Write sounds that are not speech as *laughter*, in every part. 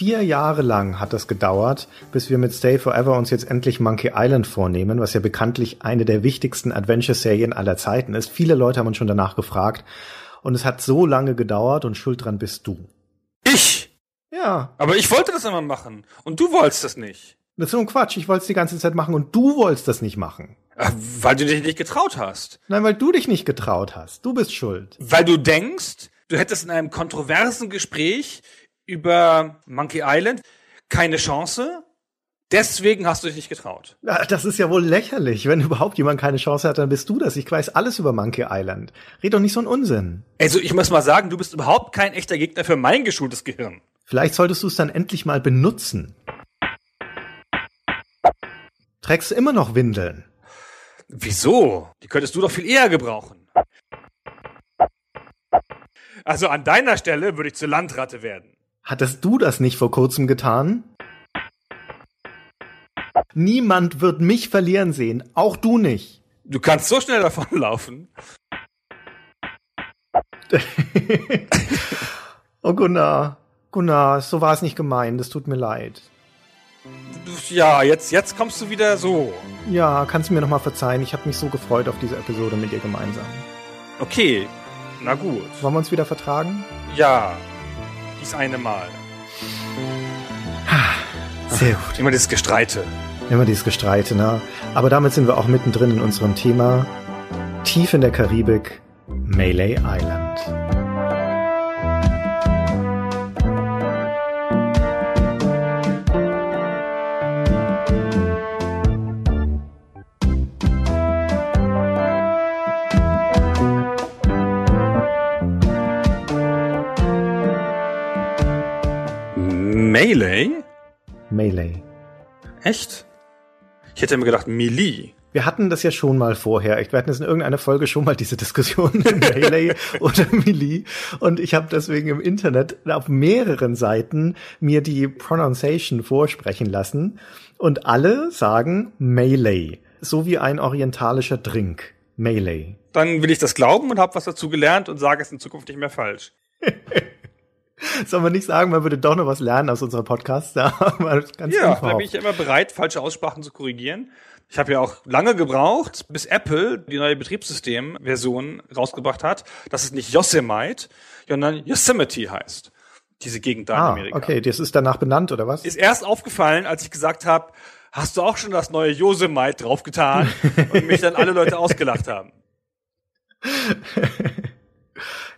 vier Jahre lang hat das gedauert, bis wir mit Stay Forever uns jetzt endlich Monkey Island vornehmen, was ja bekanntlich eine der wichtigsten Adventure-Serien aller Zeiten ist. Viele Leute haben uns schon danach gefragt. Und es hat so lange gedauert und schuld dran bist du. Ich? Ja, Aber ich wollte das immer machen. Und du wolltest das nicht. das ist so ein Quatsch. Ich wollte es die ganze Zeit machen und du wolltest das nicht machen. Äh, Weil du dich nicht getraut hast. Nein, weil du dich nicht getraut hast. Du bist schuld. Weil du denkst, du hättest in einem kontroversen Gespräch über Monkey Island keine Chance. Deswegen hast du dich nicht getraut. Das ist ja wohl lächerlich. Wenn überhaupt jemand keine Chance hat, dann bist du das. Ich weiß alles über Monkey Island. Red doch nicht so einen Unsinn. Also ich muss mal sagen, du bist überhaupt kein echter Gegner für mein geschultes Gehirn. Vielleicht solltest du es dann endlich mal benutzen. Trägst du immer noch Windeln? Wieso? Die könntest du doch viel eher gebrauchen. Also an deiner Stelle würde ich zur Landratte werden. Hattest du das nicht vor kurzem getan? Niemand wird mich verlieren sehen, auch du nicht. Du kannst so schnell davonlaufen. *laughs* *laughs* Oh Gunnar, Gunnar, so war es nicht gemeint, das tut mir leid. Ja, jetzt, jetzt kommst du wieder so. Ja, kannst du mir noch mal verzeihen, ich habe mich so gefreut auf diese Episode mit dir gemeinsam. Okay, na gut. Wollen wir uns wieder vertragen? Ja, dies eine Mal. Sehr gut. Immer dieses Gestreite. Immer dieses Gestreite, ne? Aber damit sind wir auch mittendrin in unserem Thema. Tief in der Karibik, Melee Island. Melee? Melee. Echt? Ich hätte immer gedacht Melee. Wir hatten das ja schon mal vorher. Wir hatten jetzt in irgendeiner Folge schon mal diese Diskussion *laughs* Melee oder Melee. Und ich habe deswegen im Internet auf mehreren Seiten mir die Pronunciation vorsprechen lassen. Und alle sagen Melee. So wie ein orientalischer Drink. Melee. Dann will ich das glauben und habe was dazu gelernt und sage es in Zukunft nicht mehr falsch. *laughs* Soll man nicht sagen, man würde doch noch was lernen aus unserem Podcast? Ja, *laughs* Ja, da unverhofft. bin ich ja immer bereit, falsche Aussprachen zu korrigieren. Ich habe ja auch lange gebraucht, bis Apple die neue Betriebssystem-Version rausgebracht hat, dass es nicht Yosemite, sondern Yosemite heißt. Diese Gegend da in ah, Amerika. okay, das ist danach benannt, oder was? Ist erst aufgefallen, als ich gesagt habe, hast du auch schon das neue Yosemite draufgetan und mich dann alle Leute *laughs* ausgelacht haben.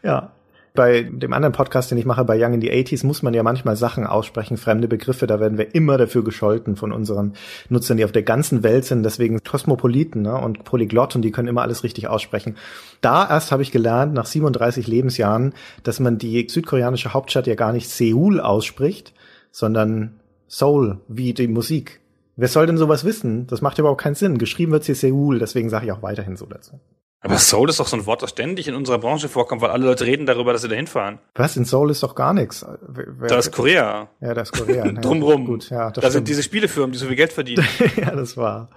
Ja. Bei dem anderen Podcast, den ich mache, bei Young in the 80s, muss man ja manchmal Sachen aussprechen, fremde Begriffe. Da werden wir immer dafür gescholten von unseren Nutzern, die auf der ganzen Welt sind, deswegen Kosmopoliten ne, und Polyglott und die können immer alles richtig aussprechen. Da erst habe ich gelernt, nach 37 Lebensjahren, dass man die südkoreanische Hauptstadt ja gar nicht Seoul ausspricht, sondern Seoul, wie die Musik. Wer soll denn sowas wissen? Das macht überhaupt keinen Sinn. Geschrieben wird sie Seoul, deswegen sage ich auch weiterhin so dazu. Aber Soul ist doch so ein Wort, das ständig in unserer Branche vorkommt, weil alle Leute reden darüber, dass sie da hinfahren. Was? In Seoul ist doch gar nichts. Wer- wer- Da ist Korea. Ja, das ist Korea. *laughs* ne? Drumrum. Gut, ja, das da sind stimmt. diese Spielefirmen, die so viel Geld verdienen. *laughs* ja, das war.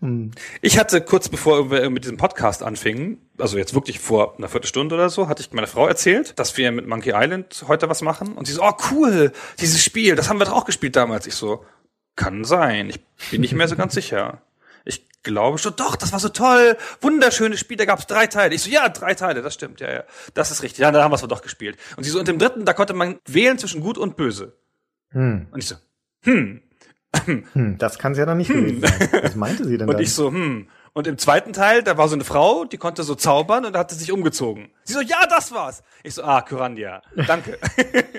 Hm. Ich hatte kurz bevor wir mit diesem Podcast anfingen, also jetzt wirklich vor einer Viertelstunde oder so, hatte ich meiner Frau erzählt, dass wir mit Monkey Island heute was machen. Und sie so, oh cool, dieses Spiel, das haben wir doch auch gespielt damals. Ich so, kann sein. Ich bin nicht mehr so ganz sicher. Ich glaube schon, doch, das war so toll. Wunderschönes Spiel, da gab es drei Teile. Ich so, ja, drei Teile, das stimmt, ja, ja. Das ist richtig. Ja, da haben wir es doch gespielt. Und sie so, und im dritten, da konnte man wählen zwischen gut und böse. Hm. Und ich so, hm. Hm, das kann es ja dann nicht gewesen sein. Was meinte sie denn *laughs* Und dann? ich so, hm. Und im zweiten Teil, da war so eine Frau, die konnte so zaubern und da hat sie sich umgezogen. Sie so, ja, das war's. Ich so, ah, Kyrandia, danke. *laughs*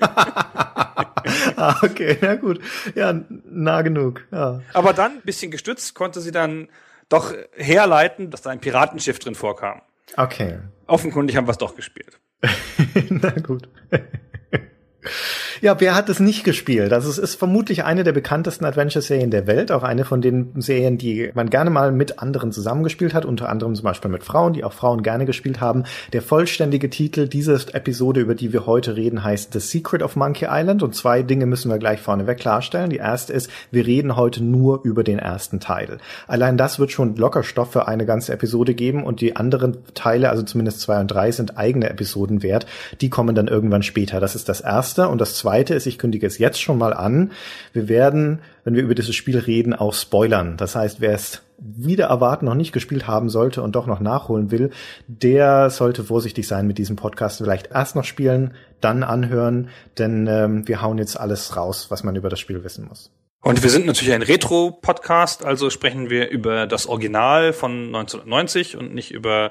ah, okay, na gut. Ja, nah genug. Ja. Aber dann, bisschen gestützt, konnte sie dann doch herleiten, dass da ein Piratenschiff drin vorkam. Okay. Offenkundig haben wir es doch gespielt. *laughs* na gut. Ja, wer hat es nicht gespielt? Also es ist vermutlich eine der bekanntesten Adventure-Serien der Welt, auch eine von den Serien, die man gerne mal mit anderen zusammengespielt hat, unter anderem zum Beispiel mit Frauen, die auch Frauen gerne gespielt haben. Der vollständige Titel dieser Episode, über die wir heute reden, heißt The Secret of Monkey Island und zwei Dinge müssen wir gleich vorneweg klarstellen. Die erste ist, wir reden heute nur über den ersten Teil. Allein das wird schon locker Stoff für eine ganze Episode geben und die anderen Teile, also zumindest zwei und drei, sind eigene Episoden wert. Die kommen dann irgendwann später. Das ist das erste. Und das zweite ist, ich kündige es jetzt schon mal an. Wir werden, wenn wir über dieses Spiel reden, auch spoilern. Das heißt, wer es wieder erwarten noch nicht gespielt haben sollte und doch noch nachholen will, der sollte vorsichtig sein mit diesem Podcast. Vielleicht erst noch spielen, dann anhören, denn ähm, wir hauen jetzt alles raus, was man über das Spiel wissen muss. Und wir sind natürlich ein Retro-Podcast, also sprechen wir über das Original von 1990 und nicht über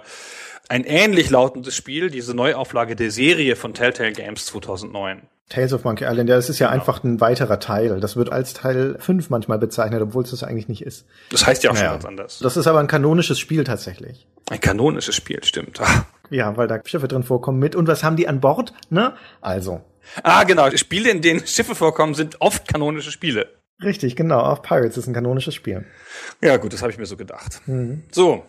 ein ähnlich lautendes Spiel, diese Neuauflage der Serie von Telltale Games 2009. Tales of Monkey Island, ja, es ist ja genau. einfach ein weiterer Teil. Das wird als Teil 5 manchmal bezeichnet, obwohl es das eigentlich nicht ist. Das heißt ja auch naja. schon ganz anders. Das ist aber ein kanonisches Spiel tatsächlich. Ein kanonisches Spiel, stimmt. *laughs* Ja, weil da Schiffe drin vorkommen mit. Und was haben die an Bord? Ne? Also. Ah, genau. Spiele, in denen Schiffe vorkommen, sind oft kanonische Spiele. Richtig, genau. Auch Pirates ist ein kanonisches Spiel. Ja, gut, das habe ich mir so gedacht. Mhm. So.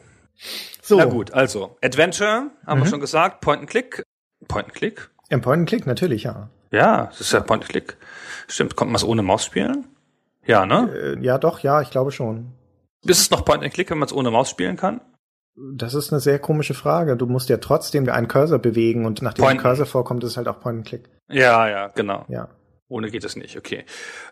So. Na gut, also Adventure haben mhm. wir schon gesagt, Point and Click. Point and Click? Im Point and Click natürlich, ja. Ja, das ist ja Point and Click. Stimmt, kommt man es ohne Maus spielen? Ja, ne? Äh, ja, doch, ja, ich glaube schon. Ist es noch Point and Click, wenn man es ohne Maus spielen kann? Das ist eine sehr komische Frage. Du musst ja trotzdem einen Cursor bewegen und nachdem Point ein Cursor vorkommt, ist es halt auch Point and Click. Ja, ja, genau. Ja. Ohne geht es nicht, okay.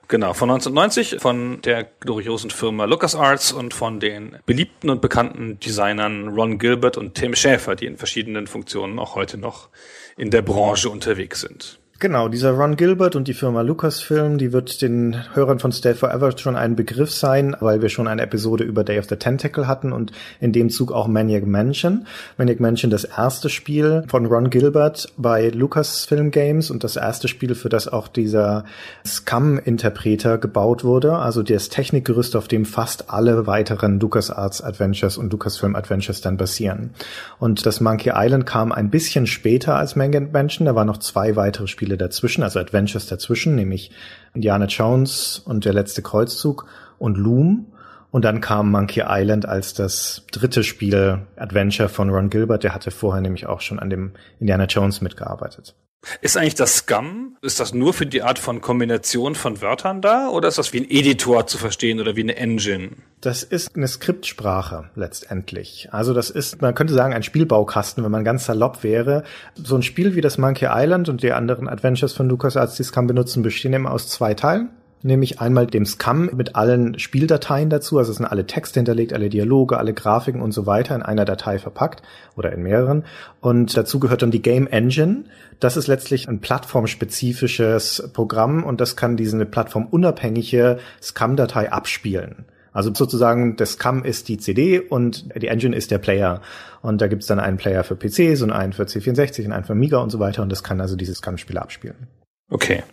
Genau, von 1990 von der gloriosen Firma LucasArts und von den beliebten und bekannten Designern Ron Gilbert und Tim Schäfer, die in verschiedenen Funktionen auch heute noch in der Branche unterwegs sind. Genau, dieser Ron Gilbert und die Firma Lucasfilm, die wird den Hörern von Stay Forever schon ein Begriff sein, weil wir schon eine Episode über Day of the Tentacle hatten und in dem Zug auch Maniac Mansion. Maniac Mansion, das erste Spiel von Ron Gilbert bei Lucasfilm Games und das erste Spiel, für das auch dieser Scum-Interpreter gebaut wurde, also das Technikgerüst, auf dem fast alle weiteren LucasArts Adventures und Lucasfilm Adventures dann basieren. Und das Monkey Island kam ein bisschen später als Maniac Mansion, da waren noch zwei weitere Spiele Spiele dazwischen, also Adventures dazwischen, nämlich Indiana Jones und der letzte Kreuzzug und Loom. Und dann kam Monkey Island als das dritte Spiel Adventure von Ron Gilbert. Der hatte vorher nämlich auch schon an dem Indiana Jones mitgearbeitet. Ist eigentlich das Scum, ist das nur für die Art von Kombination von Wörtern da oder ist das wie ein Editor zu verstehen oder wie eine Engine? Das ist eine Skriptsprache letztendlich. Also das ist, man könnte sagen, ein Spielbaukasten, wenn man ganz salopp wäre. So ein Spiel wie das Monkey Island und die anderen Adventures von LucasArts, die Scum benutzen, bestehen immer aus zwei Teilen nämlich einmal dem Scum mit allen Spieldateien dazu, also es sind alle Texte hinterlegt, alle Dialoge, alle Grafiken und so weiter in einer Datei verpackt oder in mehreren. Und dazu gehört dann die Game Engine. Das ist letztlich ein plattformspezifisches Programm und das kann diese plattformunabhängige Scum-Datei abspielen. Also sozusagen, das Scum ist die CD und die Engine ist der Player. Und da gibt's dann einen Player für PCs und einen für C64 und einen für Amiga und so weiter. Und das kann also dieses Scum-Spiel abspielen. Okay.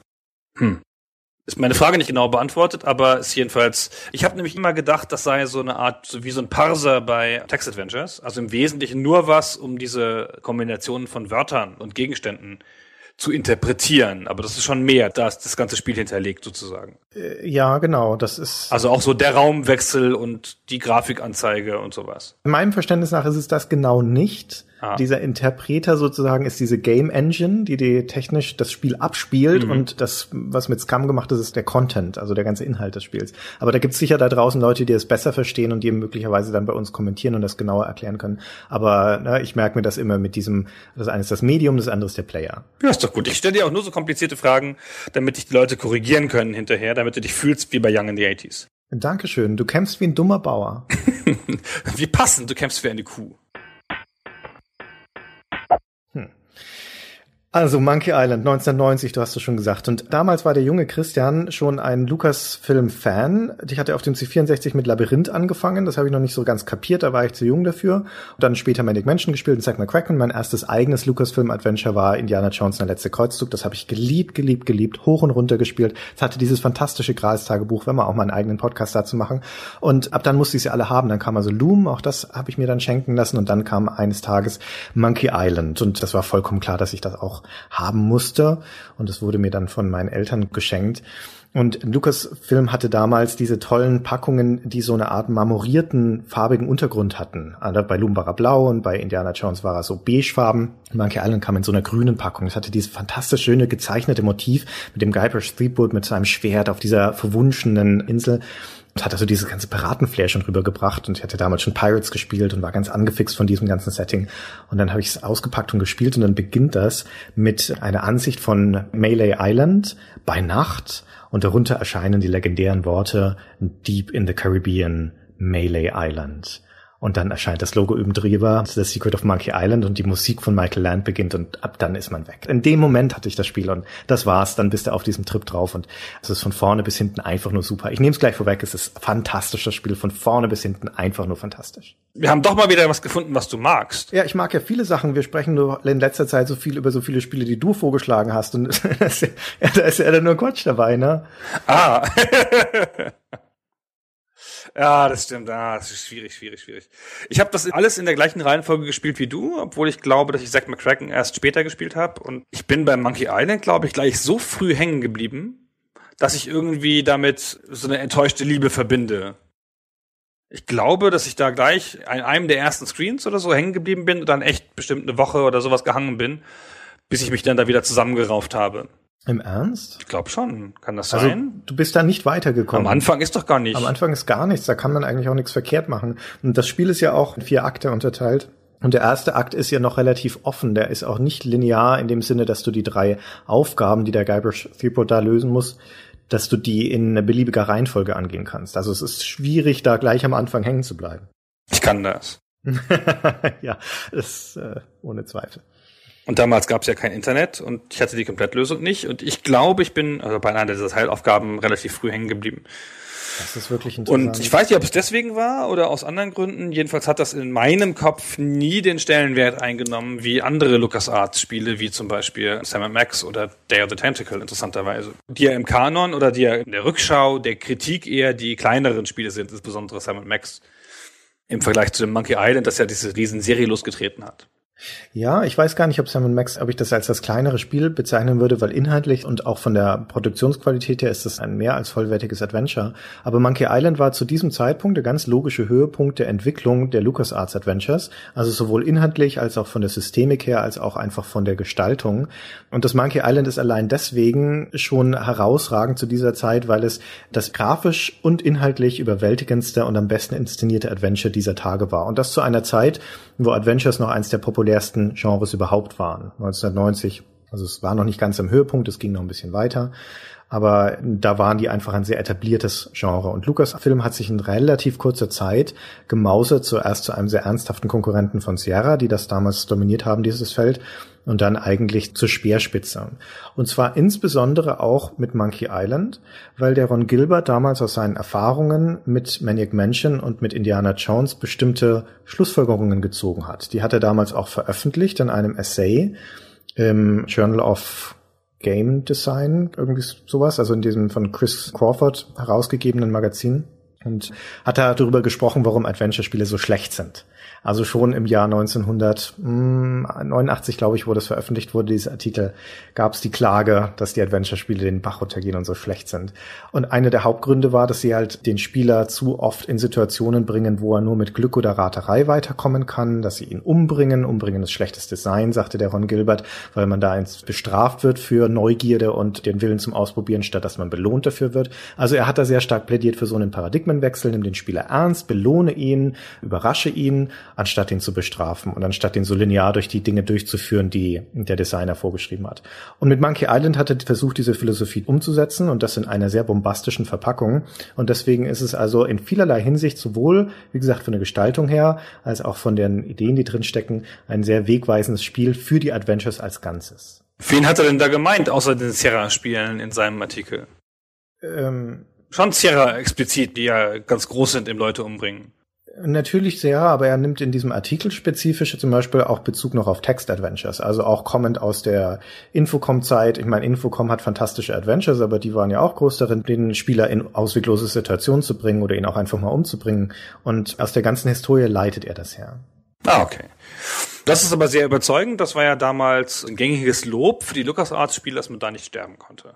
Hm ist meine Frage nicht genau beantwortet, aber ist jedenfalls. Ich habe nämlich immer gedacht, das sei so eine Art, so wie so ein Parser bei Text Adventures. Also im Wesentlichen nur was, um diese Kombinationen von Wörtern und Gegenständen zu interpretieren. Aber das ist schon mehr, da ist das ganze Spiel hinterlegt sozusagen. Äh, ja, genau. Das ist. Also auch so der Raumwechsel und die Grafikanzeige und sowas. In meinem Verständnis nach ist es das genau nicht. Ah. Dieser Interpreter sozusagen ist diese Game Engine, die, die technisch das Spiel abspielt mhm. und das, was mit Scum gemacht ist, ist der Content, also der ganze Inhalt des Spiels. Aber da gibt's sicher da draußen Leute, die es besser verstehen und die möglicherweise dann bei uns kommentieren und das genauer erklären können. Aber ne, ich merke mir das immer mit diesem, das eine ist das Medium, das andere ist der Player. Ja, ist doch gut. Ich stelle dir auch nur so komplizierte Fragen, damit dich die Leute korrigieren können hinterher, damit du dich fühlst wie bei Young in the 80s. Dankeschön. Du kämpfst wie ein dummer Bauer. *laughs* wie passend, du kämpfst wie eine Kuh. Also Monkey Island 1990, du hast es schon gesagt. Und damals war der junge Christian schon ein Lucasfilm-Fan. Ich hatte auf dem C64 mit Labyrinth angefangen. Das habe ich noch nicht so ganz kapiert, da war ich zu jung dafür. Und dann später Manic Mansion gespielt und Zack McCracken. Mein erstes eigenes Lucasfilm-Adventure war Indiana Jones der letzte Kreuzzug. Das habe ich geliebt, geliebt, geliebt, hoch und runter gespielt. Es hatte dieses fantastische Gras-Tagebuch, wenn man auch mal einen eigenen Podcast dazu machen. Und ab dann musste ich sie alle haben. Dann kam also Loom, auch das habe ich mir dann schenken lassen. Und dann kam eines Tages Monkey Island. Und das war vollkommen klar, dass ich das auch auch haben musste. Und es wurde mir dann von meinen Eltern geschenkt. Und Lucasfilm hatte damals diese tollen Packungen, die so eine Art marmorierten farbigen Untergrund hatten. Bei er blau und bei Indiana Jones war er so beigefarben. Monkey Island kam in so einer grünen Packung. Es hatte dieses fantastisch schöne gezeichnete Motiv mit dem Guybrush Threepwood mit seinem Schwert auf dieser verwunschenen Insel. Und hat also dieses ganze Piratenflair schon rübergebracht und ich hatte damals schon Pirates gespielt und war ganz angefixt von diesem ganzen Setting. Und dann habe ich es ausgepackt und gespielt und dann beginnt das mit einer Ansicht von Melee Island bei Nacht und darunter erscheinen die legendären Worte Deep in the Caribbean, Melee Island. Und dann erscheint das Logo üben drüber, The Secret of Monkey Island und die Musik von Michael Land beginnt und ab dann ist man weg. In dem Moment hatte ich das Spiel und das war's. Dann bist du auf diesem Trip drauf und es ist von vorne bis hinten einfach nur super. Ich nehme es gleich vorweg, es ist fantastisch, das Spiel von vorne bis hinten einfach nur fantastisch. Wir haben doch mal wieder was gefunden, was du magst. Ja, ich mag ja viele Sachen. Wir sprechen nur in letzter Zeit so viel über so viele Spiele, die du vorgeschlagen hast und *laughs* da ist ja dann nur Quatsch dabei, ne? Ah. *laughs* Ja, das stimmt. Ah, das ist schwierig, schwierig, schwierig. Ich habe das alles in der gleichen Reihenfolge gespielt wie du, obwohl ich glaube, dass ich Zack McCracken erst später gespielt habe. Und ich bin bei Monkey Island, glaube ich, gleich so früh hängen geblieben, dass ich irgendwie damit so eine enttäuschte Liebe verbinde. Ich glaube, dass ich da gleich an einem der ersten Screens oder so hängen geblieben bin und dann echt bestimmt eine Woche oder sowas gehangen bin, bis ich mich dann da wieder zusammengerauft habe. Im Ernst? Ich glaube schon. Kann das Also sein? du bist da nicht weitergekommen. Am Anfang ist doch gar nicht. Am Anfang ist gar nichts, da kann man eigentlich auch nichts verkehrt machen. Und das Spiel ist ja auch in vier Akte unterteilt. Und der erste Akt ist ja noch relativ offen. Der ist auch nicht linear in dem Sinne, dass du die drei Aufgaben, die der Guybrush Threepwood da lösen muss, dass du die in beliebiger Reihenfolge angehen kannst. Also es ist schwierig, da gleich am Anfang hängen zu bleiben. ich kann das. *laughs* ja, das äh, ohne Zweifel. Und damals gab es ja kein Internet und ich hatte die Komplettlösung nicht. Und ich glaube, ich bin also bei einer dieser Teilaufgaben relativ früh hängen geblieben. Das ist wirklich interessant. Und ich weiß nicht, ob es deswegen war oder aus anderen Gründen. Jedenfalls hat das in meinem Kopf nie den Stellenwert eingenommen wie andere LucasArts-Spiele, wie zum Beispiel Sam Max oder Day of the Tentacle, interessanterweise. Die ja im Kanon oder die ja in der Rückschau der Kritik eher die kleineren Spiele sind, insbesondere Sam Max. Im Vergleich zu dem Monkey Island, das ja diese riesen Serie losgetreten hat. Ja, ich weiß gar nicht, ob Sam Max, ob ich das als das kleinere Spiel bezeichnen würde, weil inhaltlich und auch von der Produktionsqualität her ist es ein mehr als vollwertiges Adventure. Aber Monkey Island war zu diesem Zeitpunkt der ganz logische Höhepunkt der Entwicklung der LucasArts Adventures. Also sowohl inhaltlich als auch von der Systemik her, als auch einfach von der Gestaltung. Und das Monkey Island ist allein deswegen schon herausragend zu dieser Zeit, weil es das grafisch und inhaltlich überwältigendste und am besten inszenierte Adventure dieser Tage war. Und das zu einer Zeit, wo Adventures noch eins der populärsten Genres überhaupt waren. 1990, also es war noch nicht ganz am Höhepunkt, es ging noch ein bisschen weiter. Aber da waren die einfach ein sehr etabliertes Genre. Und Lucasfilm hat sich in relativ kurzer Zeit gemausert, zuerst zu einem sehr ernsthaften Konkurrenten von Sierra, die das damals dominiert haben, dieses Feld, und dann eigentlich zur Speerspitze. Und zwar insbesondere auch mit Monkey Island, weil der Ron Gilbert damals aus seinen Erfahrungen mit Maniac Mansion und mit Indiana Jones bestimmte Schlussfolgerungen gezogen hat. Die hat er damals auch veröffentlicht in einem Essay im Journal of Game Design, irgendwie sowas, also in diesem von Chris Crawford herausgegebenen Magazin. Und hat da darüber gesprochen, warum Adventure-Spiele so schlecht sind. Also schon im Jahr 1989, glaube ich, wo das veröffentlicht wurde, dieser Artikel, gab es die Klage, dass die Adventure-Spiele den Bach runtergehen und so schlecht sind. Und eine der Hauptgründe war, dass sie halt den Spieler zu oft in Situationen bringen, wo er nur mit Glück oder Raterei weiterkommen kann, dass sie ihn umbringen. Umbringen ist schlechtes Design, sagte der Ron Gilbert, weil man da eins bestraft wird für Neugierde und den Willen zum Ausprobieren, statt dass man belohnt dafür wird. Also er hat da sehr stark plädiert für so einen Paradigmenwechsel, nimm den Spieler ernst, belohne ihn, überrasche ihn, anstatt ihn zu bestrafen und anstatt ihn so linear durch die Dinge durchzuführen, die der Designer vorgeschrieben hat. Und mit Monkey Island hat er versucht, diese Philosophie umzusetzen und das in einer sehr bombastischen Verpackung. Und deswegen ist es also in vielerlei Hinsicht sowohl, wie gesagt, von der Gestaltung her, als auch von den Ideen, die drin stecken, ein sehr wegweisendes Spiel für die Adventures als Ganzes. Wen hat er denn da gemeint, außer den Sierra-Spielen in seinem Artikel? Ähm, Schon Sierra explizit, die ja ganz groß sind im Leute umbringen. Natürlich sehr, aber er nimmt in diesem Artikel spezifisch zum Beispiel auch Bezug noch auf Text-Adventures, also auch kommend aus der Infocom-Zeit. Ich meine, Infocom hat fantastische Adventures, aber die waren ja auch groß darin, den Spieler in ausweglose Situationen zu bringen oder ihn auch einfach mal umzubringen. Und aus der ganzen Historie leitet er das her. Ah, okay. Das ist aber sehr überzeugend. Das war ja damals ein gängiges Lob für die LucasArts-Spiele, dass man da nicht sterben konnte.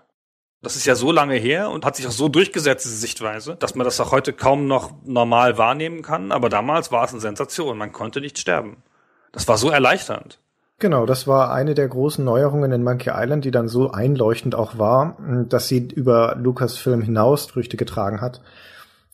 Das ist ja so lange her und hat sich auch so durchgesetzt, diese Sichtweise, dass man das auch heute kaum noch normal wahrnehmen kann. Aber damals war es eine Sensation. Man konnte nicht sterben. Das war so erleichternd. Genau, das war eine der großen Neuerungen in Monkey Island, die dann so einleuchtend auch war, dass sie über Lucasfilm hinaus Früchte getragen hat.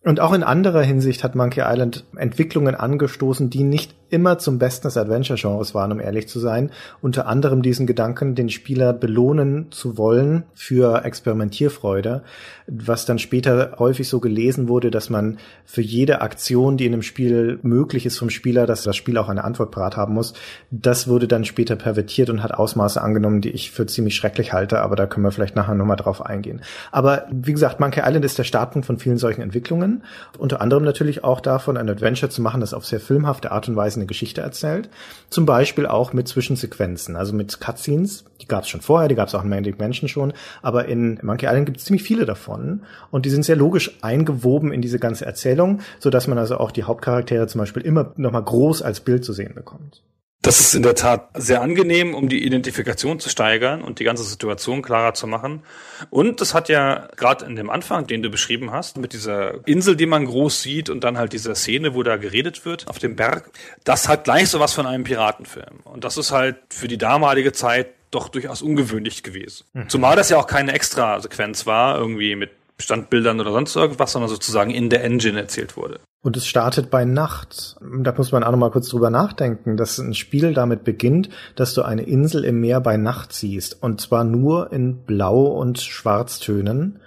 Und auch in anderer Hinsicht hat Monkey Island Entwicklungen angestoßen, die nicht immer zum Besten des Adventure-Genres waren, um ehrlich zu sein. Unter anderem diesen Gedanken, den Spieler belohnen zu wollen für Experimentierfreude, was dann später häufig so gelesen wurde, dass man für jede Aktion, die in einem Spiel möglich ist vom Spieler, dass das Spiel auch eine Antwort parat haben muss. Das wurde dann später pervertiert und hat Ausmaße angenommen, die ich für ziemlich schrecklich halte, aber da können wir vielleicht nachher nochmal drauf eingehen. Aber wie gesagt, Monkey Island ist der Startpunkt von vielen solchen Entwicklungen. Unter anderem natürlich auch davon, ein Adventure zu machen, das auf sehr filmhafte Art und Weise eine Geschichte erzählt. Zum Beispiel auch mit Zwischensequenzen, also mit Cutscenes. Die gab es schon vorher, die gab es auch in Manic Mansion schon, aber in Monkey Island gibt es ziemlich viele davon und die sind sehr logisch eingewoben in diese ganze Erzählung, so man also auch die Hauptcharaktere zum Beispiel immer nochmal groß als Bild zu sehen bekommt. Das ist in der Tat sehr angenehm, um die Identifikation zu steigern und die ganze Situation klarer zu machen. Und das hat ja gerade in dem Anfang, den du beschrieben hast, mit dieser Insel, die man groß sieht und dann halt dieser Szene, wo da geredet wird auf dem Berg, das hat gleich so was von einem Piratenfilm. Und das ist halt für die damalige Zeit doch durchaus ungewöhnlich gewesen. Mhm. Zumal das ja auch keine Extra-Sequenz war, irgendwie mit Standbildern oder sonst irgendwas, sondern sozusagen in der Engine erzählt wurde. Und es startet bei Nacht. Da muss man auch noch mal kurz drüber nachdenken, dass ein Spiel damit beginnt, dass du eine Insel im Meer bei Nacht siehst. Und zwar nur in Blau- und Schwarztönen.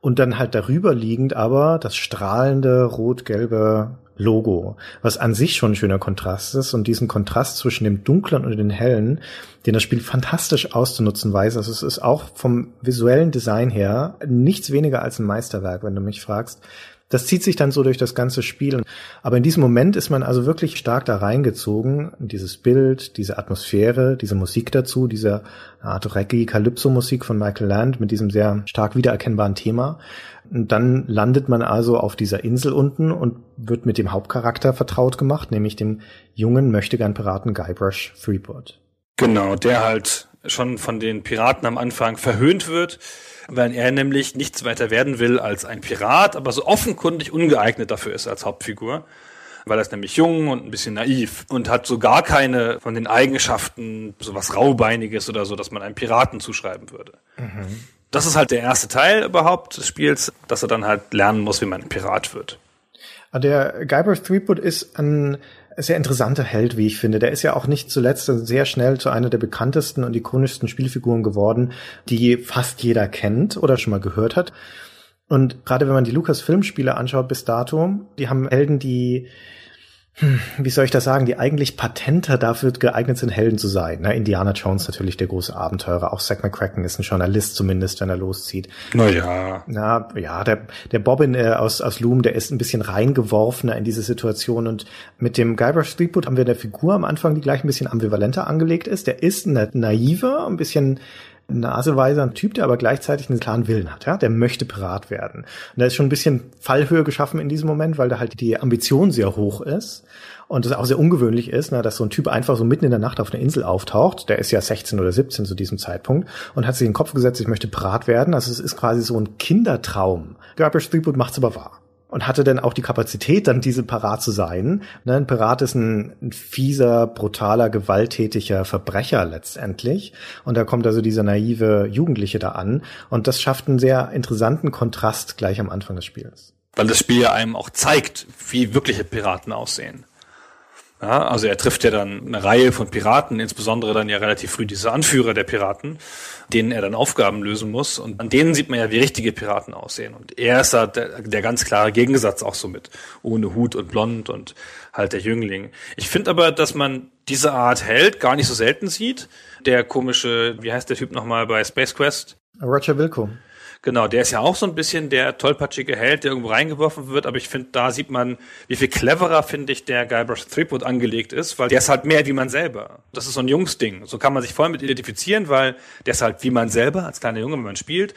Und dann halt darüber liegend aber das strahlende rot-gelbe Logo, was an sich schon ein schöner Kontrast ist und diesen Kontrast zwischen dem dunklen und dem hellen, den das Spiel fantastisch auszunutzen weiß. Also es ist auch vom visuellen Design her nichts weniger als ein Meisterwerk, wenn du mich fragst. Das zieht sich dann so durch das ganze Spiel. Aber in diesem Moment ist man also wirklich stark da reingezogen. Dieses Bild, diese Atmosphäre, diese Musik dazu, diese Art Reggae-Calypso-Musik von Michael Land mit diesem sehr stark wiedererkennbaren Thema. Und dann landet man also auf dieser Insel unten und wird mit dem Hauptcharakter vertraut gemacht, nämlich dem jungen Möchtegern-Piraten Guybrush Threepwood. Genau, der halt schon von den Piraten am Anfang verhöhnt wird weil er nämlich nichts weiter werden will als ein Pirat, aber so offenkundig ungeeignet dafür ist als Hauptfigur weil er ist nämlich jung und ein bisschen naiv und hat so gar keine von den Eigenschaften, sowas Raubeiniges oder so, dass man einem Piraten zuschreiben würde. Mhm. Das ist halt der erste Teil überhaupt des Spiels, dass er dann halt lernen muss, wie man ein Pirat wird. Der Guybrush Threepwood ist ein sehr interessanter Held, wie ich finde. Der ist ja auch nicht zuletzt sehr schnell zu einer der bekanntesten und ikonischsten Spielfiguren geworden, die fast jeder kennt oder schon mal gehört hat. Und gerade wenn man die Lucas-Filmspiele anschaut bis dato, die haben Helden, die wie soll ich das sagen, die eigentlich patenter dafür geeignet sind, Helden zu sein. Ne? Indiana Jones natürlich der große Abenteurer, auch Zack McCracken ist ein Journalist zumindest, wenn er loszieht. Naja. Na ja, der, der Bobbin äh, aus, aus Loom, der ist ein bisschen reingeworfener in diese Situation und mit dem Guybrush Threepwood haben wir eine Figur am Anfang, die gleich ein bisschen ambivalenter angelegt ist. Der ist eine naive, ein bisschen naseweiser Typ, der aber gleichzeitig einen klaren Willen hat, ja, der möchte Pirat werden. Und da ist schon ein bisschen Fallhöhe geschaffen in diesem Moment, weil da halt die Ambition sehr hoch ist und das auch sehr ungewöhnlich ist, ne, dass so ein Typ einfach so mitten in der Nacht auf einer Insel auftaucht. Der ist ja 16 oder 17 zu diesem Zeitpunkt und hat sich in den Kopf gesetzt, ich möchte Pirat werden. Also es ist quasi so ein Kindertraum. Guybrush Threepwood macht's aber wahr und hatte dann auch die Kapazität, dann diese Parat zu sein. Ne, ein Pirat ist ein, ein, fieser, brutaler, gewalttätiger Verbrecher letztendlich. Und da kommt also dieser naive Jugendliche da an. Und das schafft einen sehr interessanten Kontrast gleich am Anfang des Spiels. Weil das Spiel ja einem auch zeigt, wie wirkliche Piraten aussehen. Ja, also er trifft ja dann eine Reihe von Piraten, insbesondere dann ja relativ früh diese Anführer der Piraten, denen er dann Aufgaben lösen muss. Und an denen sieht man ja, wie richtige Piraten aussehen. Und er ist da der, der ganz klare Gegensatz auch so mit. Ohne Hut und blond und halt der Jüngling. Ich finde aber, dass man diese Art Held gar nicht so selten sieht. Der komische, wie heißt der Typ nochmal bei Space Quest? Roger Wilco. Genau, der ist ja auch so ein bisschen der tollpatschige Held, der irgendwo reingeworfen wird, aber ich finde, da sieht man, wie viel cleverer, finde ich, der Guybrush Threepwood angelegt ist, weil der ist halt mehr wie man selber. Das ist so ein Jungsding. So kann man sich voll mit identifizieren, weil der ist halt wie man selber, als kleiner Junge, wenn man spielt.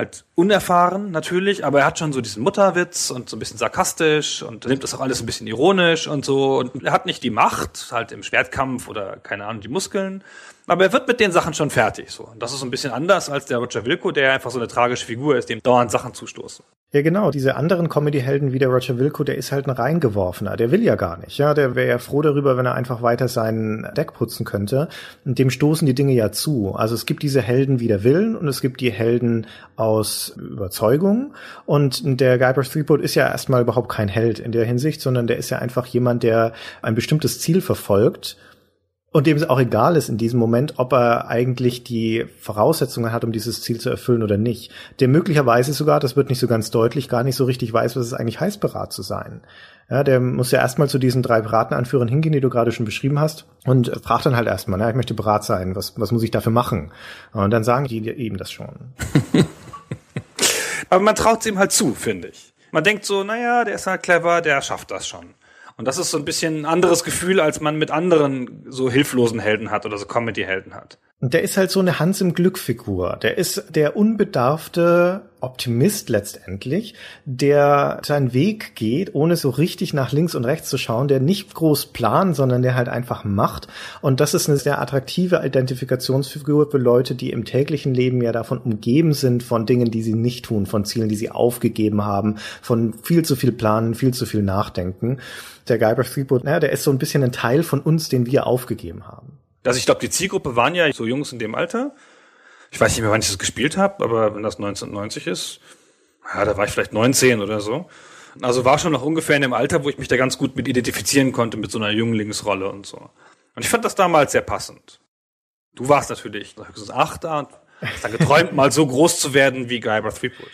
halt unerfahren natürlich, aber er hat schon so diesen Mutterwitz und so ein bisschen sarkastisch und nimmt das auch alles ein bisschen ironisch und so. Und er hat nicht die Macht, halt im Schwertkampf oder keine Ahnung, die Muskeln. Aber er wird mit den Sachen schon fertig. So. Und das ist ein bisschen anders als der Roger Wilco, der einfach so eine tragische Figur ist, dem dauernd Sachen zustoßen. Ja, genau. Diese anderen Comedy-Helden wie der Roger Wilco, der ist halt ein reingeworfener. Der will ja gar nicht. Ja, der wäre ja froh darüber, wenn er einfach weiter seinen Deck putzen könnte. Und dem stoßen die Dinge ja zu. Also es gibt diese Helden wie der Willen und es gibt die Helden aus Überzeugung. Und der Guybrush Threepwood ist ja erstmal überhaupt kein Held in der Hinsicht, sondern der ist ja einfach jemand, der ein bestimmtes Ziel verfolgt und dem es auch egal ist in diesem Moment, ob er eigentlich die Voraussetzungen hat, um dieses Ziel zu erfüllen oder nicht. Der möglicherweise sogar, das wird nicht so ganz deutlich, gar nicht so richtig weiß, was es eigentlich heißt, Berat zu sein. Ja, der muss ja erstmal zu diesen drei Piratenanführern hingehen, die du gerade schon beschrieben hast, und fragt dann halt erstmal, na, ich möchte Berat sein, was, was muss ich dafür machen? Und dann sagen die ihm das schon. *laughs* Aber man traut es ihm halt zu, finde ich. Man denkt so, naja, der ist halt clever, der schafft das schon. Und das ist so ein bisschen ein anderes Gefühl, als man mit anderen so hilflosen Helden hat oder so Comedy-Helden hat. Der ist halt so eine Hans im Glück-Figur. Der ist der unbedarfte Optimist letztendlich, der seinen Weg geht, ohne so richtig nach links und rechts zu schauen, der nicht groß plant, sondern der halt einfach macht. Und das ist eine sehr attraktive Identifikationsfigur für Leute, die im täglichen Leben ja davon umgeben sind, von Dingen, die sie nicht tun, von Zielen, die sie aufgegeben haben, von viel zu viel Planen, viel zu viel Nachdenken der Guybrush Threepwood, naja, der ist so ein bisschen ein Teil von uns, den wir aufgegeben haben. Also ich glaube, die Zielgruppe waren ja so Jungs in dem Alter. Ich weiß nicht mehr, wann ich das gespielt habe, aber wenn das 1990 ist, ja, da war ich vielleicht 19 oder so. Also war schon noch ungefähr in dem Alter, wo ich mich da ganz gut mit identifizieren konnte, mit so einer Jünglingsrolle und so. Und ich fand das damals sehr passend. Du warst natürlich höchstens acht da und hast dann geträumt, *laughs* mal so groß zu werden wie Guybrush Threepwood.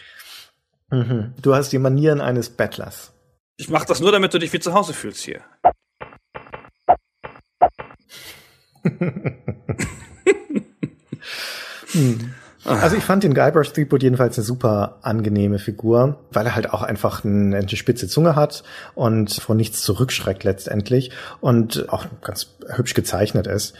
Mhm. Du hast die Manieren eines Bettlers. Ich mach das nur, damit du dich wie zu Hause fühlst hier. Hm. Also ich fand den Guybrush Threepwood jedenfalls eine super angenehme Figur, weil er halt auch einfach eine, eine spitze Zunge hat und vor nichts zurückschreckt letztendlich und auch ganz hübsch gezeichnet ist.